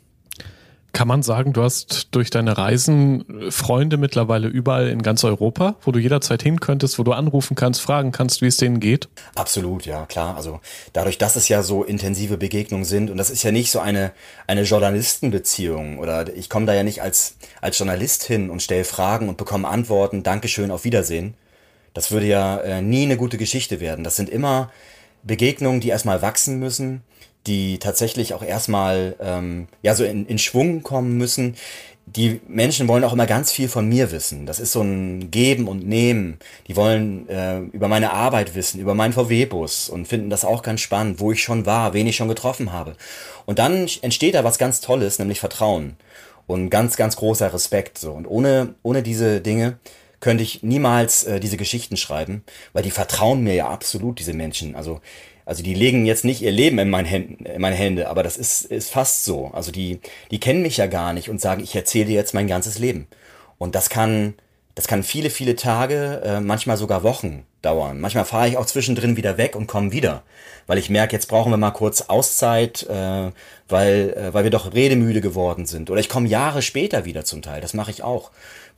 Kann man sagen, du hast durch deine Reisen Freunde mittlerweile überall in ganz Europa, wo du jederzeit hin könntest, wo du anrufen kannst, fragen kannst, wie es denen geht? Absolut, ja, klar. Also dadurch, dass es ja so intensive Begegnungen sind und das ist ja nicht so eine, eine Journalistenbeziehung oder ich komme da ja nicht als, als Journalist hin und stelle Fragen und bekomme Antworten, Dankeschön, auf Wiedersehen. Das würde ja äh, nie eine gute Geschichte werden. Das sind immer Begegnungen, die erstmal wachsen müssen, die tatsächlich auch erstmal ähm, ja so in, in Schwung kommen müssen. die Menschen wollen auch immer ganz viel von mir wissen. Das ist so ein Geben und Nehmen. Die wollen äh, über meine Arbeit wissen, über meinen VW-Bus und finden das auch ganz spannend, wo ich schon war, wen ich schon getroffen habe. Und dann entsteht da was ganz Tolles, nämlich Vertrauen und ganz, ganz großer Respekt. So und ohne ohne diese Dinge könnte ich niemals äh, diese Geschichten schreiben, weil die vertrauen mir ja absolut diese Menschen. Also also die legen jetzt nicht ihr Leben in, mein Händen, in meine Hände, aber das ist, ist fast so. Also die, die kennen mich ja gar nicht und sagen, ich erzähle dir jetzt mein ganzes Leben. Und das kann, das kann viele, viele Tage, äh, manchmal sogar Wochen dauern. Manchmal fahre ich auch zwischendrin wieder weg und komme wieder, weil ich merke, jetzt brauchen wir mal kurz Auszeit, äh, weil, äh, weil wir doch redemüde geworden sind. Oder ich komme Jahre später wieder zum Teil. Das mache ich auch.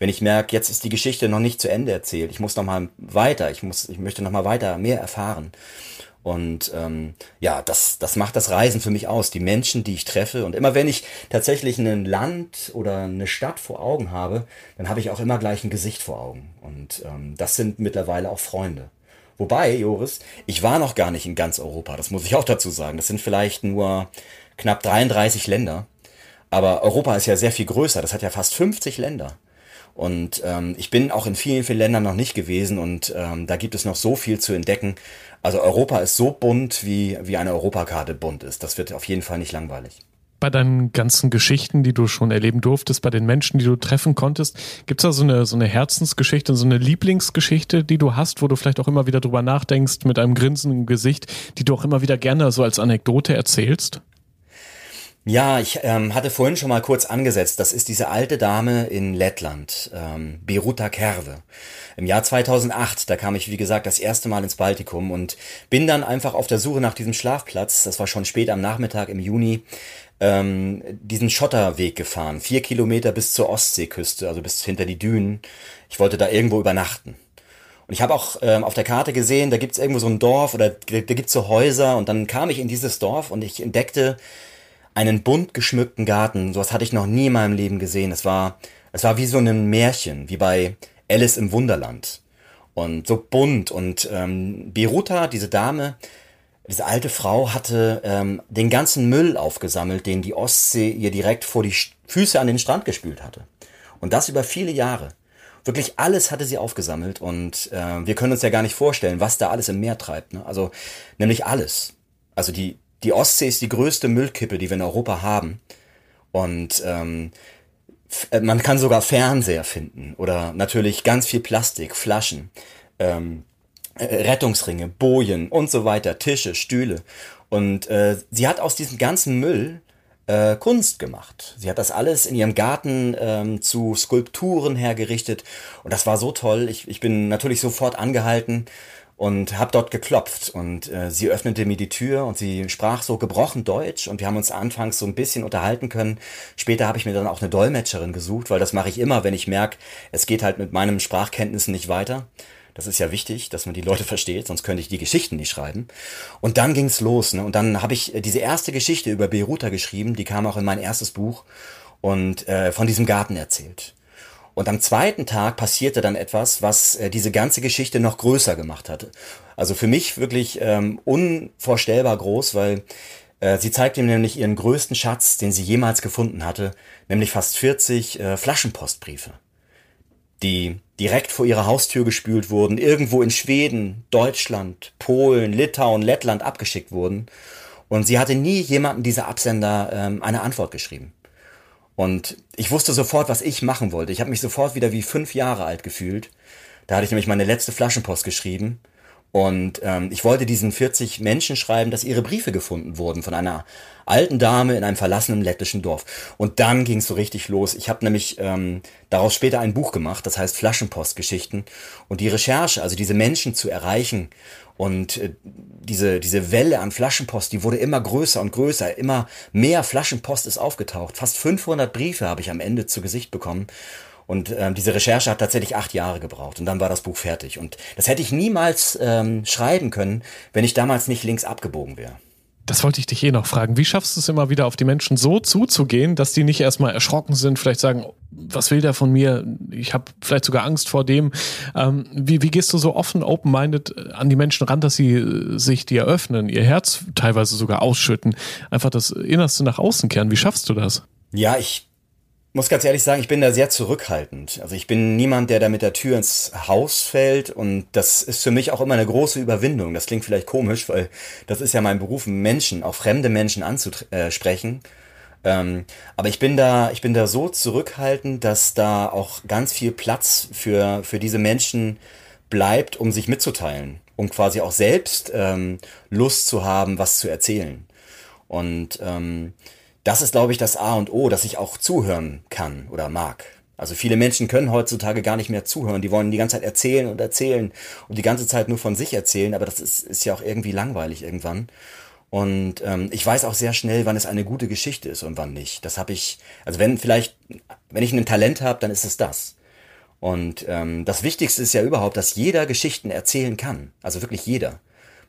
Wenn ich merke, jetzt ist die Geschichte noch nicht zu Ende erzählt, ich muss noch mal weiter, ich muss, ich möchte noch mal weiter mehr erfahren. Und ähm, ja, das, das macht das Reisen für mich aus, die Menschen, die ich treffe. Und immer wenn ich tatsächlich ein Land oder eine Stadt vor Augen habe, dann habe ich auch immer gleich ein Gesicht vor Augen. Und ähm, das sind mittlerweile auch Freunde. Wobei, Joris, ich war noch gar nicht in ganz Europa, das muss ich auch dazu sagen. Das sind vielleicht nur knapp 33 Länder. Aber Europa ist ja sehr viel größer, das hat ja fast 50 Länder. Und ähm, ich bin auch in vielen, vielen Ländern noch nicht gewesen und ähm, da gibt es noch so viel zu entdecken. Also Europa ist so bunt, wie, wie eine Europakarte bunt ist. Das wird auf jeden Fall nicht langweilig. Bei deinen ganzen Geschichten, die du schon erleben durftest, bei den Menschen, die du treffen konntest, gibt es da so eine, so eine Herzensgeschichte, so eine Lieblingsgeschichte, die du hast, wo du vielleicht auch immer wieder drüber nachdenkst, mit einem Grinsen im Gesicht, die du auch immer wieder gerne so als Anekdote erzählst? Ja, ich ähm, hatte vorhin schon mal kurz angesetzt. Das ist diese alte Dame in Lettland, ähm, Beruta Kerve. Im Jahr 2008, da kam ich, wie gesagt, das erste Mal ins Baltikum und bin dann einfach auf der Suche nach diesem Schlafplatz, das war schon spät am Nachmittag im Juni, ähm, diesen Schotterweg gefahren. Vier Kilometer bis zur Ostseeküste, also bis hinter die Dünen. Ich wollte da irgendwo übernachten. Und ich habe auch ähm, auf der Karte gesehen, da gibt's irgendwo so ein Dorf oder da gibt's so Häuser und dann kam ich in dieses Dorf und ich entdeckte, einen bunt geschmückten Garten. Sowas hatte ich noch nie in meinem Leben gesehen. Es war, es war wie so ein Märchen, wie bei Alice im Wunderland. Und so bunt. Und ähm, Beruta, diese Dame, diese alte Frau hatte ähm, den ganzen Müll aufgesammelt, den die Ostsee ihr direkt vor die Füße an den Strand gespült hatte. Und das über viele Jahre. Wirklich alles hatte sie aufgesammelt und äh, wir können uns ja gar nicht vorstellen, was da alles im Meer treibt. Ne? Also nämlich alles. Also die, die Ostsee ist die größte Müllkippe, die wir in Europa haben. Und ähm, äh, man kann sogar Fernseher finden oder natürlich ganz viel Plastik, Flaschen, ähm, äh, Rettungsringe, Bojen und so weiter, Tische, Stühle. Und äh, sie hat aus diesem ganzen Müll äh, Kunst gemacht. Sie hat das alles in ihrem Garten ähm, zu Skulpturen hergerichtet und das war so toll. Ich, ich bin natürlich sofort angehalten und habe dort geklopft und äh, sie öffnete mir die Tür und sie sprach so gebrochen Deutsch und wir haben uns anfangs so ein bisschen unterhalten können. Später habe ich mir dann auch eine Dolmetscherin gesucht, weil das mache ich immer, wenn ich merke, es geht halt mit meinen Sprachkenntnissen nicht weiter. Das ist ja wichtig, dass man die Leute versteht, sonst könnte ich die Geschichten nicht schreiben. Und dann ging's los, ne? Und dann habe ich äh, diese erste Geschichte über Beiruta geschrieben, die kam auch in mein erstes Buch und äh, von diesem Garten erzählt. Und am zweiten Tag passierte dann etwas, was äh, diese ganze Geschichte noch größer gemacht hatte. Also für mich wirklich ähm, unvorstellbar groß, weil äh, sie zeigte ihm nämlich ihren größten Schatz, den sie jemals gefunden hatte, nämlich fast 40 äh, Flaschenpostbriefe, die direkt vor ihrer Haustür gespült wurden, irgendwo in Schweden, Deutschland, Polen, Litauen, Lettland abgeschickt wurden. Und sie hatte nie jemanden dieser Absender ähm, eine Antwort geschrieben. Und ich wusste sofort, was ich machen wollte. Ich habe mich sofort wieder wie fünf Jahre alt gefühlt. Da hatte ich nämlich meine letzte Flaschenpost geschrieben. Und ähm, ich wollte diesen 40 Menschen schreiben, dass ihre Briefe gefunden wurden von einer alten Dame in einem verlassenen lettischen Dorf. Und dann ging es so richtig los. Ich habe nämlich ähm, daraus später ein Buch gemacht, das heißt Flaschenpostgeschichten. Und die Recherche, also diese Menschen zu erreichen und äh, diese, diese Welle an Flaschenpost, die wurde immer größer und größer. Immer mehr Flaschenpost ist aufgetaucht. Fast 500 Briefe habe ich am Ende zu Gesicht bekommen. Und ähm, diese Recherche hat tatsächlich acht Jahre gebraucht und dann war das Buch fertig. Und das hätte ich niemals ähm, schreiben können, wenn ich damals nicht links abgebogen wäre. Das wollte ich dich eh noch fragen. Wie schaffst du es immer wieder auf die Menschen so zuzugehen, dass die nicht erstmal erschrocken sind, vielleicht sagen, was will der von mir? Ich habe vielleicht sogar Angst vor dem. Ähm, wie, wie gehst du so offen, open-minded an die Menschen ran, dass sie äh, sich dir öffnen, ihr Herz teilweise sogar ausschütten, einfach das Innerste nach außen kehren? Wie schaffst du das? Ja, ich muss ganz ehrlich sagen, ich bin da sehr zurückhaltend. Also ich bin niemand, der da mit der Tür ins Haus fällt und das ist für mich auch immer eine große Überwindung. Das klingt vielleicht komisch, weil das ist ja mein Beruf, Menschen, auch fremde Menschen anzusprechen. Ähm, aber ich bin da, ich bin da so zurückhaltend, dass da auch ganz viel Platz für, für diese Menschen bleibt, um sich mitzuteilen, um quasi auch selbst ähm, Lust zu haben, was zu erzählen. Und ähm, das ist, glaube ich, das A und O, dass ich auch zuhören kann oder mag. Also viele Menschen können heutzutage gar nicht mehr zuhören. Die wollen die ganze Zeit erzählen und erzählen und die ganze Zeit nur von sich erzählen, aber das ist, ist ja auch irgendwie langweilig irgendwann. Und ähm, ich weiß auch sehr schnell, wann es eine gute Geschichte ist und wann nicht. Das habe ich, also wenn vielleicht, wenn ich ein Talent habe, dann ist es das. Und ähm, das Wichtigste ist ja überhaupt, dass jeder Geschichten erzählen kann. Also wirklich jeder.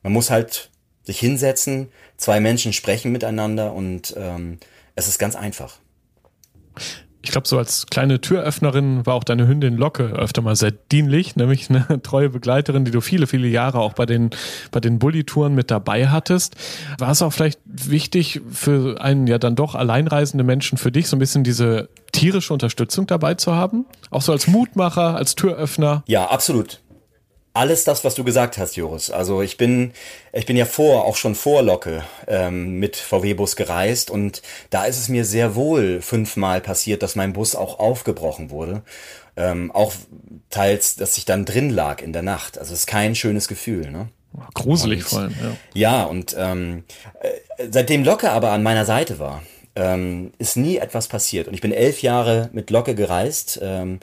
Man muss halt sich hinsetzen, zwei Menschen sprechen miteinander und ähm, es ist ganz einfach. Ich glaube, so als kleine Türöffnerin war auch deine Hündin Locke öfter mal sehr dienlich, nämlich eine treue Begleiterin, die du viele, viele Jahre auch bei den, bei den Bulli-Touren mit dabei hattest. War es auch vielleicht wichtig für einen ja dann doch alleinreisende Menschen für dich, so ein bisschen diese tierische Unterstützung dabei zu haben? Auch so als Mutmacher, als Türöffner? Ja, absolut alles das, was du gesagt hast, Joris. Also ich bin, ich bin ja vor, auch schon vor Locke ähm, mit VW-Bus gereist und da ist es mir sehr wohl fünfmal passiert, dass mein Bus auch aufgebrochen wurde. Ähm, auch teils, dass ich dann drin lag in der Nacht. Also es ist kein schönes Gefühl. Ne? Gruselig und, vor allem, ja. Ja, und ähm, äh, seitdem Locke aber an meiner Seite war, ähm, ist nie etwas passiert. Und ich bin elf Jahre mit Locke gereist ähm,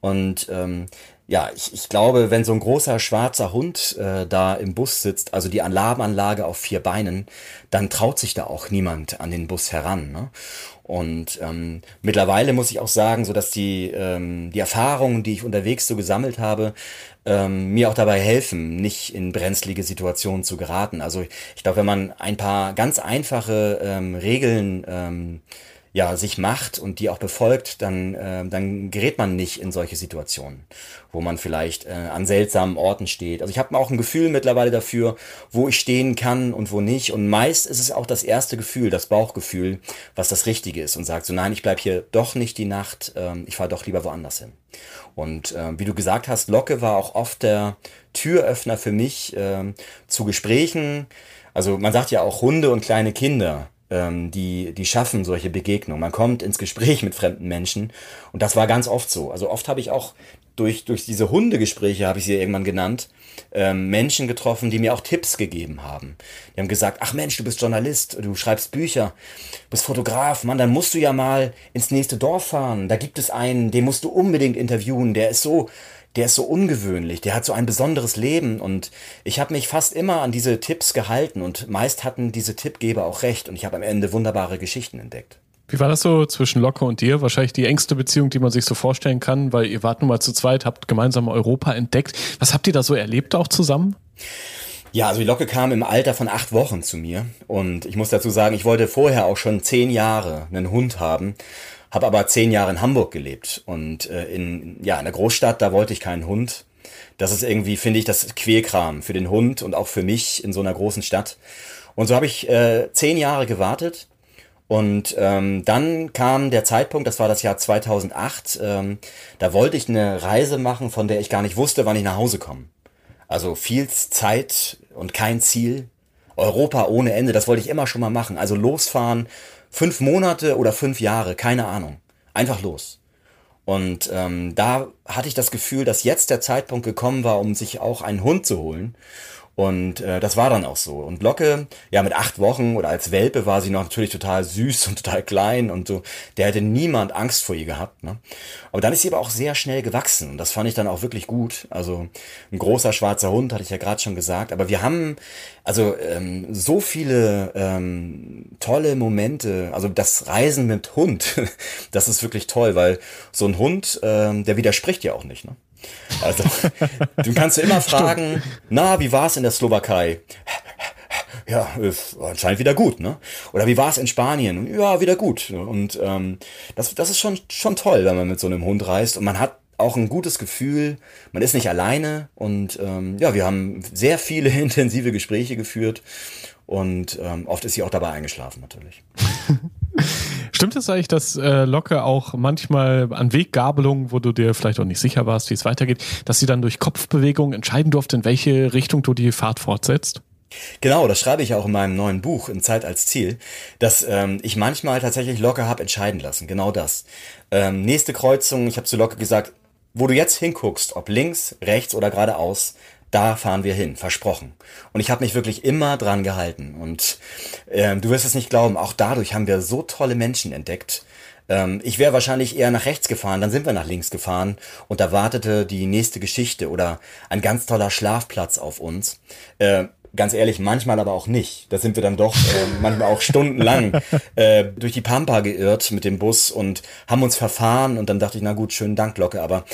und ähm, ja, ich, ich glaube, wenn so ein großer schwarzer Hund äh, da im Bus sitzt, also die Alarmanlage auf vier Beinen, dann traut sich da auch niemand an den Bus heran. Ne? Und ähm, mittlerweile muss ich auch sagen, so dass die ähm, die Erfahrungen, die ich unterwegs so gesammelt habe, ähm, mir auch dabei helfen, nicht in brenzlige Situationen zu geraten. Also ich glaube, wenn man ein paar ganz einfache ähm, Regeln ähm, ja, sich macht und die auch befolgt, dann, äh, dann gerät man nicht in solche Situationen, wo man vielleicht äh, an seltsamen Orten steht. Also ich habe auch ein Gefühl mittlerweile dafür, wo ich stehen kann und wo nicht. Und meist ist es auch das erste Gefühl, das Bauchgefühl, was das Richtige ist und sagt so, nein, ich bleib hier doch nicht die Nacht, ähm, ich fahre doch lieber woanders hin. Und äh, wie du gesagt hast, Locke war auch oft der Türöffner für mich äh, zu Gesprächen. Also man sagt ja auch Hunde und kleine Kinder ähm, die, die schaffen solche Begegnungen. Man kommt ins Gespräch mit fremden Menschen und das war ganz oft so. Also oft habe ich auch durch, durch diese Hundegespräche, habe ich sie irgendwann genannt, ähm, Menschen getroffen, die mir auch Tipps gegeben haben. Die haben gesagt, ach Mensch, du bist Journalist, du schreibst Bücher, bist Fotograf, Mann, dann musst du ja mal ins nächste Dorf fahren. Da gibt es einen, den musst du unbedingt interviewen, der ist so, der ist so ungewöhnlich, der hat so ein besonderes Leben und ich habe mich fast immer an diese Tipps gehalten und meist hatten diese Tippgeber auch recht und ich habe am Ende wunderbare Geschichten entdeckt. Wie war das so zwischen Locke und dir? Wahrscheinlich die engste Beziehung, die man sich so vorstellen kann, weil ihr wart nun mal zu zweit, habt gemeinsam Europa entdeckt. Was habt ihr da so erlebt auch zusammen? Ja, also die Locke kam im Alter von acht Wochen zu mir und ich muss dazu sagen, ich wollte vorher auch schon zehn Jahre einen Hund haben habe aber zehn Jahre in Hamburg gelebt und äh, in ja in der Großstadt da wollte ich keinen Hund. Das ist irgendwie finde ich das Quälkram für den Hund und auch für mich in so einer großen Stadt. Und so habe ich äh, zehn Jahre gewartet und ähm, dann kam der Zeitpunkt, das war das Jahr 2008, ähm, da wollte ich eine Reise machen, von der ich gar nicht wusste, wann ich nach Hause komme. Also viel Zeit und kein Ziel. Europa ohne Ende, das wollte ich immer schon mal machen. Also losfahren fünf Monate oder fünf Jahre, keine Ahnung. Einfach los. Und ähm, da hatte ich das Gefühl, dass jetzt der Zeitpunkt gekommen war, um sich auch einen Hund zu holen. Und äh, das war dann auch so. Und Locke, ja, mit acht Wochen oder als Welpe war sie noch natürlich total süß und total klein und so. Der hätte niemand Angst vor ihr gehabt. Ne? Aber dann ist sie aber auch sehr schnell gewachsen. Und das fand ich dann auch wirklich gut. Also ein großer schwarzer Hund, hatte ich ja gerade schon gesagt. Aber wir haben also ähm, so viele ähm, tolle Momente. Also das Reisen mit Hund, das ist wirklich toll, weil so ein Hund, ähm, der widerspricht ja auch nicht. Ne? Also, du kannst immer fragen, na, wie war es in der Slowakei? Ja, anscheinend wieder gut, ne? Oder wie war es in Spanien? Ja, wieder gut. Und ähm, das, das ist schon, schon toll, wenn man mit so einem Hund reist. Und man hat auch ein gutes Gefühl, man ist nicht alleine. Und ähm, ja, wir haben sehr viele intensive Gespräche geführt. Und ähm, oft ist sie auch dabei eingeschlafen, natürlich. Stimmt es eigentlich, dass äh, Locke auch manchmal an Weggabelungen, wo du dir vielleicht auch nicht sicher warst, wie es weitergeht, dass sie dann durch Kopfbewegungen entscheiden durfte, in welche Richtung du die Fahrt fortsetzt? Genau, das schreibe ich auch in meinem neuen Buch, in Zeit als Ziel, dass ähm, ich manchmal tatsächlich Locke habe entscheiden lassen. Genau das. Ähm, nächste Kreuzung, ich habe zu Locke gesagt, wo du jetzt hinguckst, ob links, rechts oder geradeaus, da fahren wir hin, versprochen. Und ich habe mich wirklich immer dran gehalten. Und ähm, du wirst es nicht glauben, auch dadurch haben wir so tolle Menschen entdeckt. Ähm, ich wäre wahrscheinlich eher nach rechts gefahren, dann sind wir nach links gefahren und da wartete die nächste Geschichte oder ein ganz toller Schlafplatz auf uns. Äh, ganz ehrlich, manchmal aber auch nicht. Da sind wir dann doch äh, manchmal auch stundenlang äh, durch die Pampa geirrt mit dem Bus und haben uns verfahren und dann dachte ich, na gut, schönen Dank, Glocke, aber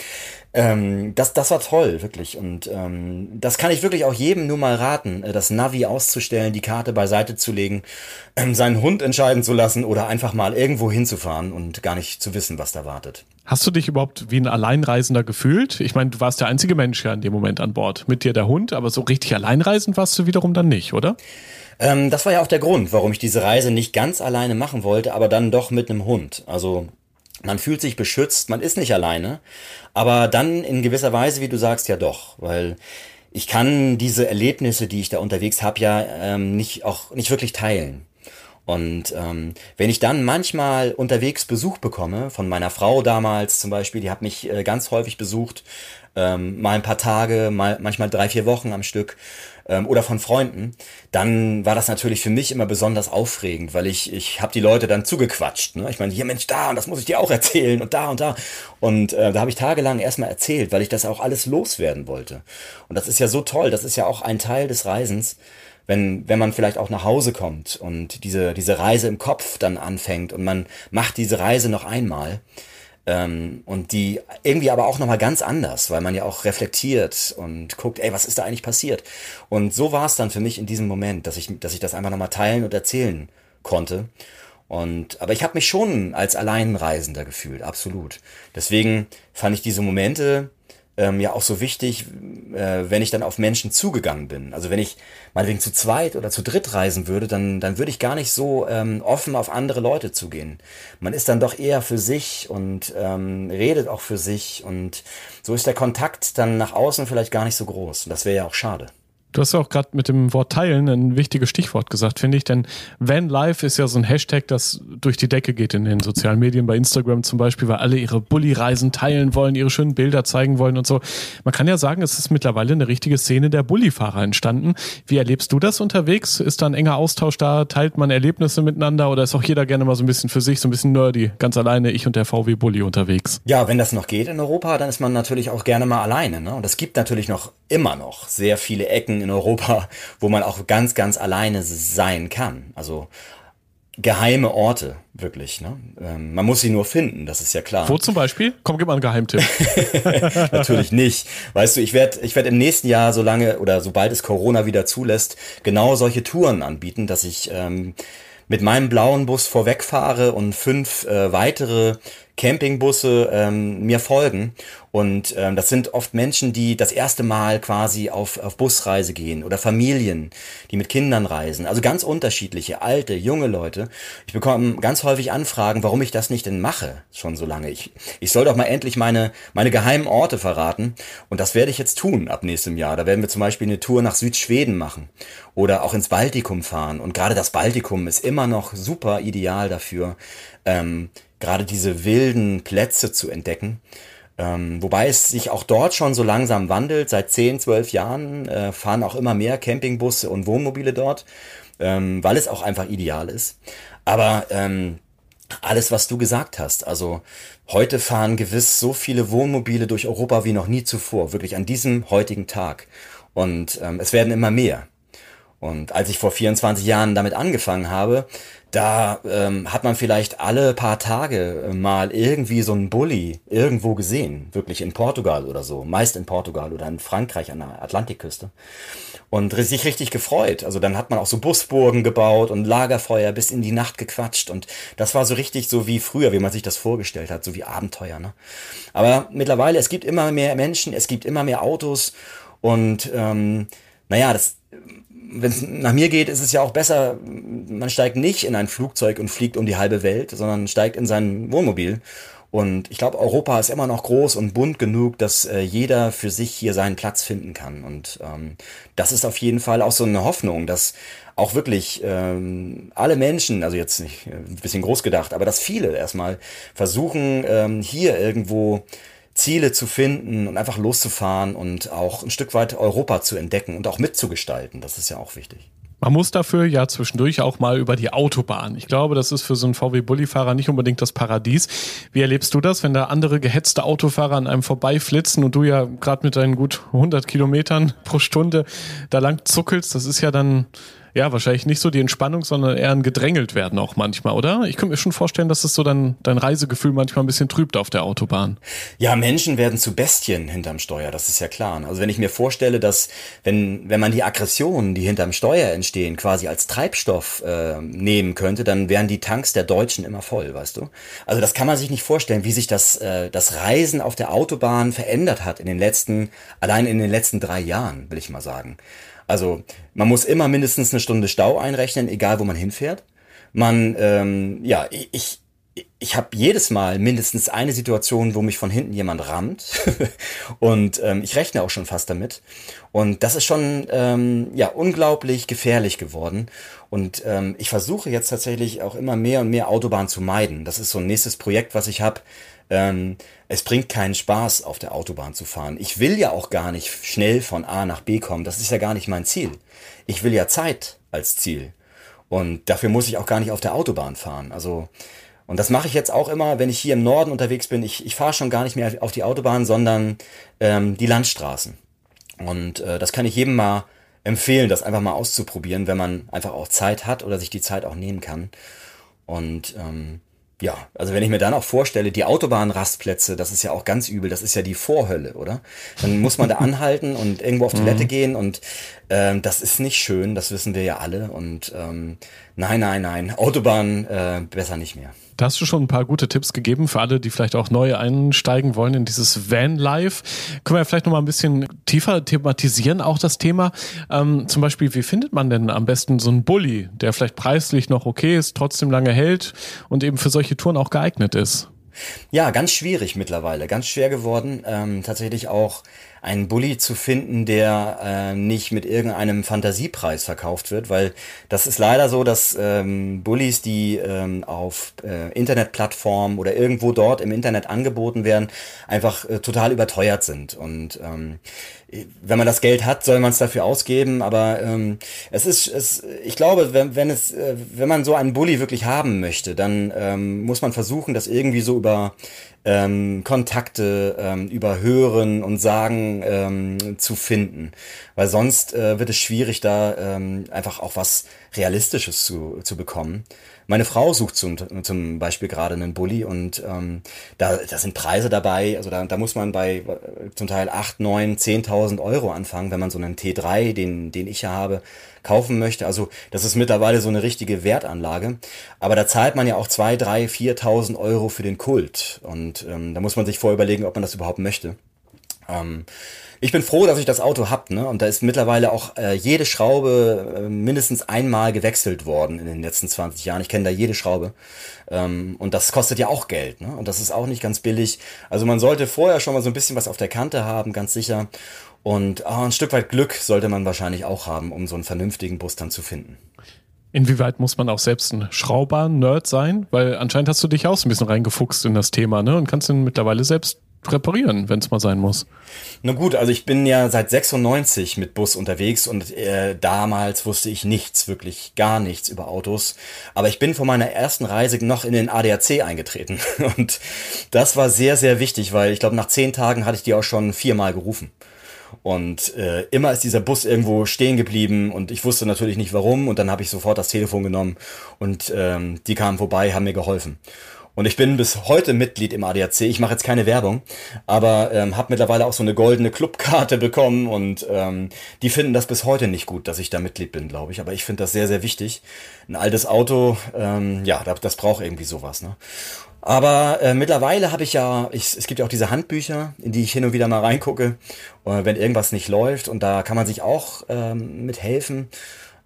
ähm, das, das war toll, wirklich. Und ähm, das kann ich wirklich auch jedem nur mal raten, äh, das Navi auszustellen, die Karte beiseite zu legen, ähm, seinen Hund entscheiden zu lassen oder einfach mal irgendwo hinzufahren und gar nicht zu wissen, was da wartet. Hast du dich überhaupt wie ein Alleinreisender gefühlt? Ich meine, du warst der einzige Mensch ja in dem Moment an Bord. Mit dir der Hund, aber so richtig alleinreisend warst du wiederum dann nicht, oder? Ähm, das war ja auch der Grund, warum ich diese Reise nicht ganz alleine machen wollte, aber dann doch mit einem Hund. Also man fühlt sich beschützt, man ist nicht alleine, aber dann in gewisser Weise, wie du sagst, ja doch, weil ich kann diese Erlebnisse, die ich da unterwegs habe, ja ähm, nicht auch nicht wirklich teilen. Und ähm, wenn ich dann manchmal unterwegs Besuch bekomme, von meiner Frau damals zum Beispiel, die hat mich äh, ganz häufig besucht, ähm, mal ein paar Tage, mal manchmal drei, vier Wochen am Stück ähm, oder von Freunden, dann war das natürlich für mich immer besonders aufregend, weil ich, ich habe die Leute dann zugequatscht. Ne? Ich meine, hier Mensch, da und das muss ich dir auch erzählen und da und da. Und äh, da habe ich tagelang erstmal erzählt, weil ich das auch alles loswerden wollte. Und das ist ja so toll, das ist ja auch ein Teil des Reisens wenn, wenn man vielleicht auch nach Hause kommt und diese, diese Reise im Kopf dann anfängt und man macht diese Reise noch einmal, ähm, und die irgendwie aber auch nochmal ganz anders, weil man ja auch reflektiert und guckt, ey, was ist da eigentlich passiert? Und so war es dann für mich in diesem Moment, dass ich, dass ich das einfach nochmal teilen und erzählen konnte. Und, aber ich habe mich schon als Alleinreisender gefühlt, absolut. Deswegen fand ich diese Momente ähm, ja auch so wichtig, äh, wenn ich dann auf Menschen zugegangen bin. Also wenn ich meinetwegen zu zweit oder zu dritt reisen würde, dann, dann würde ich gar nicht so ähm, offen auf andere Leute zugehen. Man ist dann doch eher für sich und ähm, redet auch für sich und so ist der Kontakt dann nach außen vielleicht gar nicht so groß. Und das wäre ja auch schade. Du hast ja auch gerade mit dem Wort teilen ein wichtiges Stichwort gesagt, finde ich, denn Van Life ist ja so ein Hashtag, das durch die Decke geht in den sozialen Medien, bei Instagram zum Beispiel, weil alle ihre Bulli-Reisen teilen wollen, ihre schönen Bilder zeigen wollen und so. Man kann ja sagen, es ist mittlerweile eine richtige Szene der Bulli-Fahrer entstanden. Wie erlebst du das unterwegs? Ist da ein enger Austausch da? Teilt man Erlebnisse miteinander oder ist auch jeder gerne mal so ein bisschen für sich, so ein bisschen nerdy, ganz alleine, ich und der VW Bulli unterwegs? Ja, wenn das noch geht in Europa, dann ist man natürlich auch gerne mal alleine. Ne? Und es gibt natürlich noch immer noch sehr viele Ecken in Europa, wo man auch ganz, ganz alleine sein kann. Also geheime Orte, wirklich. Ne? Ähm, man muss sie nur finden, das ist ja klar. Wo zum Beispiel? Komm, gib mal einen Geheimtipp. Natürlich nicht. Weißt du, ich werde ich werd im nächsten Jahr, solange oder sobald es Corona wieder zulässt, genau solche Touren anbieten, dass ich ähm, mit meinem blauen Bus vorwegfahre und fünf äh, weitere Campingbusse ähm, mir folgen. Und ähm, das sind oft Menschen, die das erste Mal quasi auf, auf Busreise gehen oder Familien, die mit Kindern reisen. Also ganz unterschiedliche, alte, junge Leute. Ich bekomme ganz häufig Anfragen, warum ich das nicht denn mache, schon so lange. Ich, ich soll doch mal endlich meine, meine geheimen Orte verraten. Und das werde ich jetzt tun ab nächstem Jahr. Da werden wir zum Beispiel eine Tour nach Südschweden machen oder auch ins Baltikum fahren. Und gerade das Baltikum ist immer noch super ideal dafür. Ähm, gerade diese wilden Plätze zu entdecken. Ähm, wobei es sich auch dort schon so langsam wandelt. Seit 10, 12 Jahren äh, fahren auch immer mehr Campingbusse und Wohnmobile dort, ähm, weil es auch einfach ideal ist. Aber ähm, alles, was du gesagt hast, also heute fahren gewiss so viele Wohnmobile durch Europa wie noch nie zuvor, wirklich an diesem heutigen Tag. Und ähm, es werden immer mehr. Und als ich vor 24 Jahren damit angefangen habe, da ähm, hat man vielleicht alle paar Tage mal irgendwie so einen Bulli irgendwo gesehen, wirklich in Portugal oder so, meist in Portugal oder in Frankreich an der Atlantikküste und sich richtig gefreut. Also dann hat man auch so Busburgen gebaut und Lagerfeuer bis in die Nacht gequatscht und das war so richtig so wie früher, wie man sich das vorgestellt hat, so wie Abenteuer. Ne? Aber mittlerweile, es gibt immer mehr Menschen, es gibt immer mehr Autos und ähm, naja, das wenn es nach mir geht, ist es ja auch besser, man steigt nicht in ein Flugzeug und fliegt um die halbe Welt, sondern steigt in sein Wohnmobil. Und ich glaube, Europa ist immer noch groß und bunt genug, dass äh, jeder für sich hier seinen Platz finden kann. Und ähm, das ist auf jeden Fall auch so eine Hoffnung, dass auch wirklich ähm, alle Menschen, also jetzt nicht äh, ein bisschen groß gedacht, aber dass viele erstmal versuchen, ähm, hier irgendwo Ziele zu finden und einfach loszufahren und auch ein Stück weit Europa zu entdecken und auch mitzugestalten. Das ist ja auch wichtig. Man muss dafür ja zwischendurch auch mal über die Autobahn. Ich glaube, das ist für so einen VW-Bully-Fahrer nicht unbedingt das Paradies. Wie erlebst du das, wenn da andere gehetzte Autofahrer an einem vorbeiflitzen und du ja gerade mit deinen gut 100 Kilometern pro Stunde da lang zuckelst? Das ist ja dann ja, wahrscheinlich nicht so die Entspannung, sondern eher ein gedrängelt werden auch manchmal, oder? Ich könnte mir schon vorstellen, dass es so dein, dein Reisegefühl manchmal ein bisschen trübt auf der Autobahn. Ja, Menschen werden zu Bestien hinterm Steuer, das ist ja klar. Also wenn ich mir vorstelle, dass wenn, wenn man die Aggressionen, die hinterm Steuer entstehen, quasi als Treibstoff äh, nehmen könnte, dann wären die Tanks der Deutschen immer voll, weißt du? Also das kann man sich nicht vorstellen, wie sich das, äh, das Reisen auf der Autobahn verändert hat in den letzten, allein in den letzten drei Jahren, will ich mal sagen. Also man muss immer mindestens eine Stunde Stau einrechnen, egal wo man hinfährt. Man, ähm, ja, ich, ich habe jedes Mal mindestens eine Situation, wo mich von hinten jemand rammt. und ähm, ich rechne auch schon fast damit. Und das ist schon ähm, ja unglaublich gefährlich geworden. Und ähm, ich versuche jetzt tatsächlich auch immer mehr und mehr Autobahn zu meiden. Das ist so ein nächstes Projekt, was ich habe. Ähm, es bringt keinen Spaß, auf der Autobahn zu fahren. Ich will ja auch gar nicht schnell von A nach B kommen. Das ist ja gar nicht mein Ziel. Ich will ja Zeit als Ziel. Und dafür muss ich auch gar nicht auf der Autobahn fahren. Also, und das mache ich jetzt auch immer, wenn ich hier im Norden unterwegs bin. Ich, ich fahre schon gar nicht mehr auf die Autobahn, sondern ähm, die Landstraßen. Und äh, das kann ich jedem mal empfehlen, das einfach mal auszuprobieren, wenn man einfach auch Zeit hat oder sich die Zeit auch nehmen kann. Und ähm, ja, also wenn ich mir dann auch vorstelle, die Autobahnrastplätze, das ist ja auch ganz übel, das ist ja die Vorhölle, oder? Dann muss man da anhalten und irgendwo auf Toilette mhm. gehen und ähm, das ist nicht schön, das wissen wir ja alle. Und ähm, nein, nein, nein, Autobahn äh, besser nicht mehr. Da hast du schon ein paar gute Tipps gegeben für alle, die vielleicht auch neu einsteigen wollen in dieses Van-Life. Können wir vielleicht noch mal ein bisschen tiefer thematisieren, auch das Thema. Ähm, zum Beispiel, wie findet man denn am besten so einen Bulli, der vielleicht preislich noch okay ist, trotzdem lange hält und eben für solche Touren auch geeignet ist? Ja, ganz schwierig mittlerweile, ganz schwer geworden. Ähm, tatsächlich auch einen Bulli zu finden, der äh, nicht mit irgendeinem Fantasiepreis verkauft wird, weil das ist leider so, dass ähm, Bullis, die ähm, auf äh, Internetplattformen oder irgendwo dort im Internet angeboten werden, einfach äh, total überteuert sind. Und ähm, wenn man das Geld hat, soll man es dafür ausgeben, aber ähm, es ist, es, ich glaube, wenn, wenn es, äh, wenn man so einen Bulli wirklich haben möchte, dann ähm, muss man versuchen, das irgendwie so über ähm, Kontakte ähm, über Hören und Sagen ähm, zu finden. Weil sonst äh, wird es schwierig, da ähm, einfach auch was Realistisches zu, zu bekommen. Meine Frau sucht zum, zum Beispiel gerade einen Bulli und ähm, da, da sind Preise dabei, also da, da muss man bei äh, zum Teil 8, 9, 10.000 Euro anfangen, wenn man so einen T3, den, den ich ja habe, kaufen möchte. Also das ist mittlerweile so eine richtige Wertanlage. Aber da zahlt man ja auch 2, 3, 4.000 Euro für den Kult. Und ähm, da muss man sich vorher überlegen, ob man das überhaupt möchte. Ähm, ich bin froh, dass ich das Auto hab, ne? Und da ist mittlerweile auch äh, jede Schraube äh, mindestens einmal gewechselt worden in den letzten 20 Jahren. Ich kenne da jede Schraube. Ähm, und das kostet ja auch Geld, ne? Und das ist auch nicht ganz billig. Also man sollte vorher schon mal so ein bisschen was auf der Kante haben, ganz sicher. Und oh, ein Stück weit Glück sollte man wahrscheinlich auch haben, um so einen vernünftigen Bus dann zu finden. Inwieweit muss man auch selbst ein Schrauber-Nerd sein? Weil anscheinend hast du dich auch so ein bisschen reingefuchst in das Thema, ne? Und kannst ihn mittlerweile selbst reparieren, wenn es mal sein muss. Na gut, also ich bin ja seit 96 mit Bus unterwegs und äh, damals wusste ich nichts, wirklich gar nichts über Autos. Aber ich bin von meiner ersten Reise noch in den ADAC eingetreten. Und das war sehr, sehr wichtig, weil ich glaube, nach zehn Tagen hatte ich die auch schon viermal gerufen. Und äh, immer ist dieser Bus irgendwo stehen geblieben und ich wusste natürlich nicht warum. Und dann habe ich sofort das Telefon genommen und ähm, die kamen vorbei, haben mir geholfen. Und ich bin bis heute Mitglied im ADAC. Ich mache jetzt keine Werbung, aber ähm, habe mittlerweile auch so eine goldene Clubkarte bekommen und ähm, die finden das bis heute nicht gut, dass ich da Mitglied bin, glaube ich. Aber ich finde das sehr, sehr wichtig. Ein altes Auto, ähm, ja, das, das braucht irgendwie sowas. Ne? Aber äh, mittlerweile habe ich ja, ich, es gibt ja auch diese Handbücher, in die ich hin und wieder mal reingucke, äh, wenn irgendwas nicht läuft. Und da kann man sich auch ähm, mit helfen.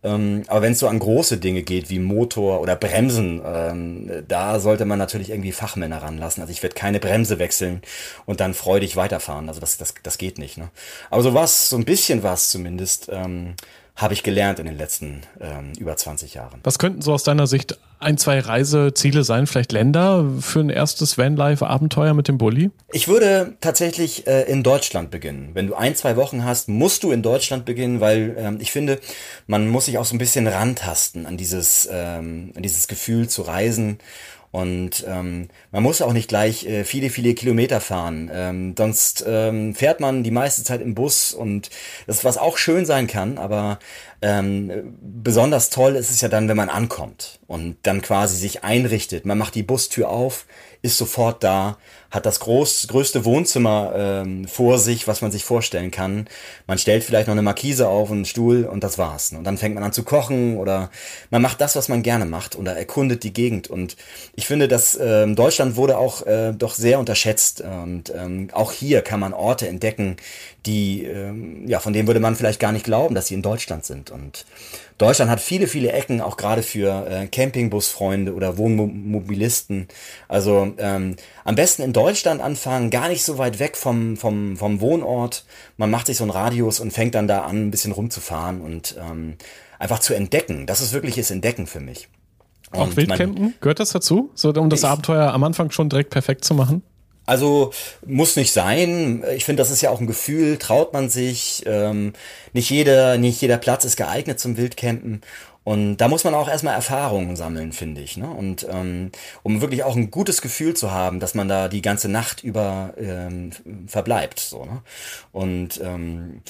Ähm, aber wenn es so an große Dinge geht, wie Motor oder Bremsen, ähm, da sollte man natürlich irgendwie Fachmänner ranlassen. Also ich werde keine Bremse wechseln und dann freudig weiterfahren. Also das, das, das geht nicht. Ne? Aber so was, so ein bisschen was zumindest, ähm, habe ich gelernt in den letzten ähm, über 20 Jahren. Was könnten so aus deiner Sicht ein, zwei Reiseziele sein, vielleicht Länder für ein erstes Vanlife-Abenteuer mit dem Bulli? Ich würde tatsächlich äh, in Deutschland beginnen. Wenn du ein, zwei Wochen hast, musst du in Deutschland beginnen, weil ähm, ich finde, man muss sich auch so ein bisschen rantasten an dieses, ähm, an dieses Gefühl zu reisen und ähm, man muss auch nicht gleich äh, viele, viele Kilometer fahren. Ähm, sonst ähm, fährt man die meiste Zeit im Bus und das, was auch schön sein kann, aber ähm, besonders toll ist es ja dann, wenn man ankommt und dann quasi sich einrichtet. Man macht die Bustür auf, ist sofort da, hat das groß, größte Wohnzimmer ähm, vor sich, was man sich vorstellen kann. Man stellt vielleicht noch eine Markise auf, einen Stuhl und das war's. Und dann fängt man an zu kochen oder man macht das, was man gerne macht oder erkundet die Gegend. Und ich finde, dass ähm, Deutschland wurde auch äh, doch sehr unterschätzt. Und ähm, auch hier kann man Orte entdecken, die, ähm, ja, von denen würde man vielleicht gar nicht glauben, dass sie in Deutschland sind. Und Deutschland hat viele, viele Ecken, auch gerade für äh, Campingbusfreunde oder Wohnmobilisten. Also ähm, am besten in Deutschland anfangen, gar nicht so weit weg vom, vom, vom Wohnort. Man macht sich so einen Radius und fängt dann da an, ein bisschen rumzufahren und ähm, einfach zu entdecken. Das ist wirkliches Entdecken für mich. Und auch Wildcampen, gehört das dazu? So, um das Abenteuer am Anfang schon direkt perfekt zu machen? Also muss nicht sein. Ich finde, das ist ja auch ein Gefühl. Traut man sich? Ähm, nicht jeder, nicht jeder Platz ist geeignet zum Wildcampen. Und da muss man auch erstmal Erfahrungen sammeln, finde ich. Ne? Und ähm, um wirklich auch ein gutes Gefühl zu haben, dass man da die ganze Nacht über ähm, verbleibt. So, ne? Und ähm,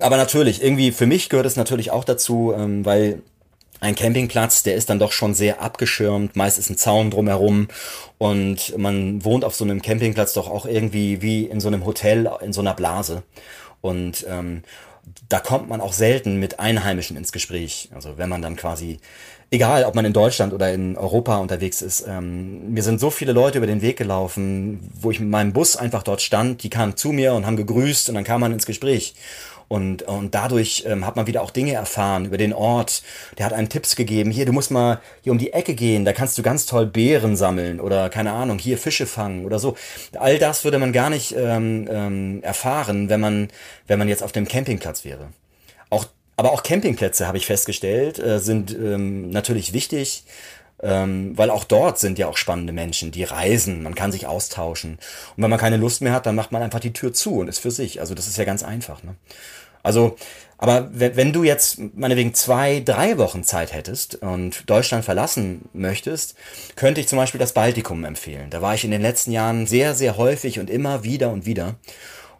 aber natürlich, irgendwie für mich gehört es natürlich auch dazu, ähm, weil ein Campingplatz, der ist dann doch schon sehr abgeschirmt, meist ist ein Zaun drumherum und man wohnt auf so einem Campingplatz doch auch irgendwie wie in so einem Hotel, in so einer Blase. Und ähm, da kommt man auch selten mit Einheimischen ins Gespräch. Also wenn man dann quasi, egal ob man in Deutschland oder in Europa unterwegs ist, ähm, mir sind so viele Leute über den Weg gelaufen, wo ich mit meinem Bus einfach dort stand, die kamen zu mir und haben gegrüßt und dann kam man ins Gespräch. Und, und dadurch ähm, hat man wieder auch Dinge erfahren über den Ort. Der hat einem Tipps gegeben. Hier, du musst mal hier um die Ecke gehen, da kannst du ganz toll Beeren sammeln oder keine Ahnung, hier Fische fangen oder so. All das würde man gar nicht ähm, ähm, erfahren, wenn man, wenn man jetzt auf dem Campingplatz wäre. Auch, aber auch Campingplätze, habe ich festgestellt, äh, sind ähm, natürlich wichtig. Ähm, weil auch dort sind ja auch spannende Menschen, die reisen, man kann sich austauschen. Und wenn man keine Lust mehr hat, dann macht man einfach die Tür zu und ist für sich. Also das ist ja ganz einfach. Ne? Also, aber wenn du jetzt meinetwegen zwei, drei Wochen Zeit hättest und Deutschland verlassen möchtest, könnte ich zum Beispiel das Baltikum empfehlen. Da war ich in den letzten Jahren sehr, sehr häufig und immer wieder und wieder.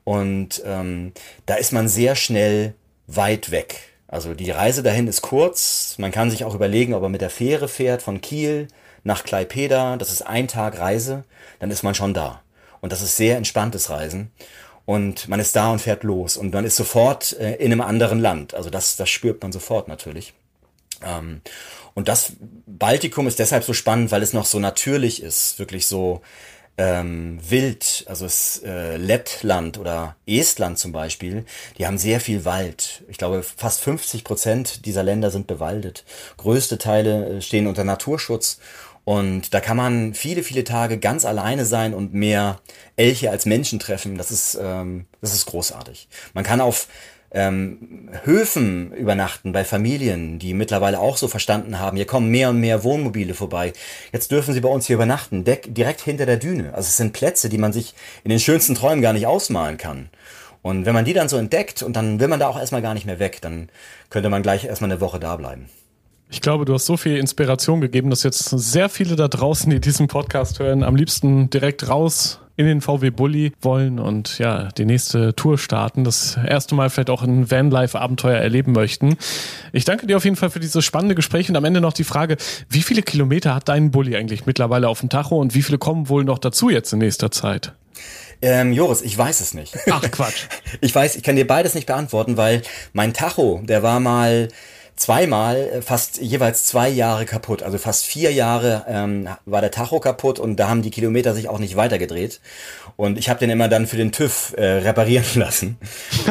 Und ähm, da ist man sehr schnell weit weg. Also die Reise dahin ist kurz. Man kann sich auch überlegen, ob er mit der Fähre fährt von Kiel nach Klaipeda. Das ist ein Tag Reise. Dann ist man schon da. Und das ist sehr entspanntes Reisen und man ist da und fährt los und man ist sofort äh, in einem anderen Land. Also das, das spürt man sofort natürlich. Ähm, und das Baltikum ist deshalb so spannend, weil es noch so natürlich ist, wirklich so ähm, wild. Also es, äh, Lettland oder Estland zum Beispiel, die haben sehr viel Wald. Ich glaube, fast 50 Prozent dieser Länder sind bewaldet. Größte Teile äh, stehen unter Naturschutz und da kann man viele, viele Tage ganz alleine sein und mehr Elche als Menschen treffen. Das ist, ähm, das ist großartig. Man kann auf ähm, Höfen übernachten bei Familien, die mittlerweile auch so verstanden haben, hier kommen mehr und mehr Wohnmobile vorbei. Jetzt dürfen sie bei uns hier übernachten, direkt hinter der Düne. Also es sind Plätze, die man sich in den schönsten Träumen gar nicht ausmalen kann. Und wenn man die dann so entdeckt und dann will man da auch erstmal gar nicht mehr weg, dann könnte man gleich erstmal eine Woche da bleiben. Ich glaube, du hast so viel Inspiration gegeben, dass jetzt sehr viele da draußen, die diesen Podcast hören, am liebsten direkt raus in den VW Bulli wollen und ja, die nächste Tour starten, das erste Mal vielleicht auch ein Vanlife-Abenteuer erleben möchten. Ich danke dir auf jeden Fall für dieses spannende Gespräch und am Ende noch die Frage, wie viele Kilometer hat dein Bulli eigentlich mittlerweile auf dem Tacho und wie viele kommen wohl noch dazu jetzt in nächster Zeit? Ähm, Joris, ich weiß es nicht. Ach Quatsch. ich weiß, ich kann dir beides nicht beantworten, weil mein Tacho, der war mal zweimal äh, fast jeweils zwei Jahre kaputt. Also fast vier Jahre ähm, war der Tacho kaputt und da haben die Kilometer sich auch nicht weitergedreht. Und ich habe den immer dann für den TÜV äh, reparieren lassen,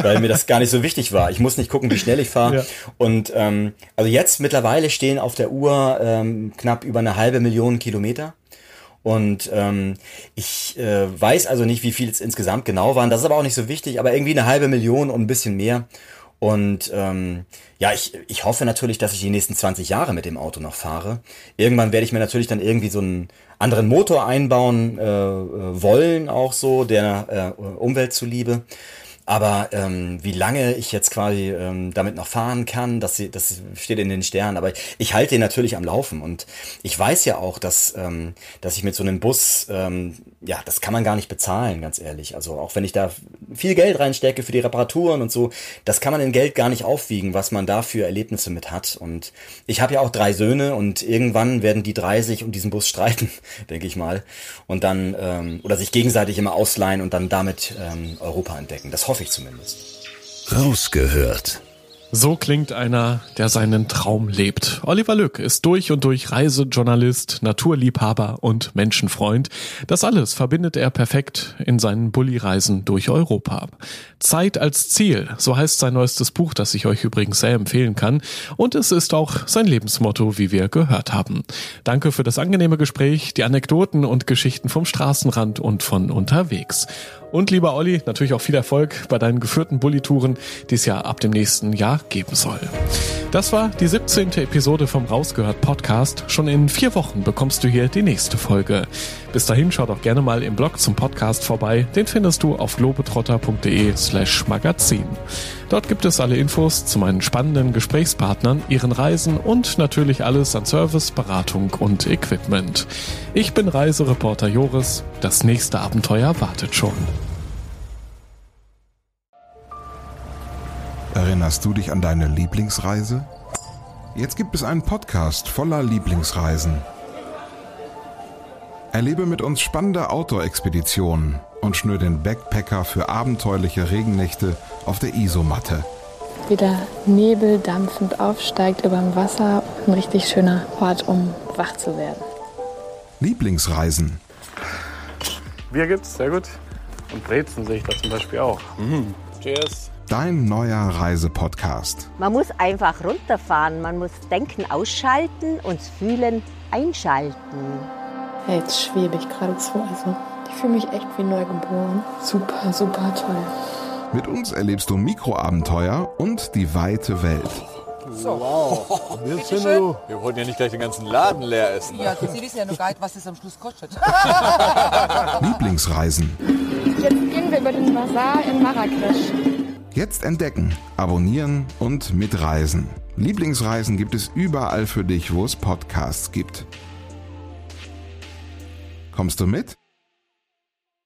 weil mir das gar nicht so wichtig war. Ich muss nicht gucken, wie schnell ich fahre. Ja. Und ähm, also jetzt mittlerweile stehen auf der Uhr ähm, knapp über eine halbe Million Kilometer. Und ähm, ich äh, weiß also nicht, wie viel es insgesamt genau waren. Das ist aber auch nicht so wichtig, aber irgendwie eine halbe Million und ein bisschen mehr. Und ähm, ja, ich, ich hoffe natürlich, dass ich die nächsten 20 Jahre mit dem Auto noch fahre. Irgendwann werde ich mir natürlich dann irgendwie so einen anderen Motor einbauen äh, äh wollen, auch so, der äh, Umwelt zuliebe. Aber ähm, wie lange ich jetzt quasi ähm, damit noch fahren kann, das, das steht in den Sternen. Aber ich halte den natürlich am Laufen. Und ich weiß ja auch, dass, ähm, dass ich mit so einem Bus, ähm, ja, das kann man gar nicht bezahlen, ganz ehrlich. Also auch wenn ich da viel Geld reinstecke für die Reparaturen und so, das kann man in Geld gar nicht aufwiegen, was man da für Erlebnisse mit hat. Und ich habe ja auch drei Söhne und irgendwann werden die drei sich um diesen Bus streiten, denke ich mal. Und dann, ähm, oder sich gegenseitig immer ausleihen und dann damit ähm, Europa entdecken. Das hoffe ich zumindest. Rausgehört. So klingt einer, der seinen Traum lebt. Oliver Lück ist durch und durch Reisejournalist, Naturliebhaber und Menschenfreund. Das alles verbindet er perfekt in seinen Bulli-Reisen durch Europa. Zeit als Ziel, so heißt sein neuestes Buch, das ich euch übrigens sehr empfehlen kann. Und es ist auch sein Lebensmotto, wie wir gehört haben. Danke für das angenehme Gespräch, die Anekdoten und Geschichten vom Straßenrand und von unterwegs. Und lieber Olli, natürlich auch viel Erfolg bei deinen geführten Bullitouren, die es ja ab dem nächsten Jahr geben soll. Das war die 17. Episode vom Rausgehört Podcast. Schon in vier Wochen bekommst du hier die nächste Folge. Bis dahin schau doch gerne mal im Blog zum Podcast vorbei. Den findest du auf globetrotter.de slash magazin. Dort gibt es alle Infos zu meinen spannenden Gesprächspartnern, ihren Reisen und natürlich alles an Service, Beratung und Equipment. Ich bin Reisereporter Joris. Das nächste Abenteuer wartet schon. Erinnerst du dich an deine Lieblingsreise? Jetzt gibt es einen Podcast voller Lieblingsreisen. Erlebe mit uns spannende Outdoor-Expeditionen und schnür den Backpacker für abenteuerliche Regennächte auf der Isomatte. Wie der Nebel dampfend aufsteigt über dem Wasser. Ein richtig schöner Ort, um wach zu werden. Lieblingsreisen. Bier gibt's, sehr gut. Und Brezen sehe ich da zum Beispiel auch. Mhm. Cheers. Dein neuer Reisepodcast. Man muss einfach runterfahren, man muss Denken ausschalten und Fühlen einschalten. Ja, jetzt schwebe ich geradezu. Also ich fühle mich echt wie neugeboren. Super, super toll. Mit uns erlebst du Mikroabenteuer und die weite Welt. So. Wow. Wir, sind du. wir wollten ja nicht gleich den ganzen Laden leer essen. Ja, Sie wissen ja nur gar nicht, was das am Schluss kostet. Lieblingsreisen. Jetzt gehen wir über den Bazar in Marrakesch. Jetzt entdecken, abonnieren und mitreisen. Lieblingsreisen gibt es überall für dich, wo es Podcasts gibt. Kommst du mit?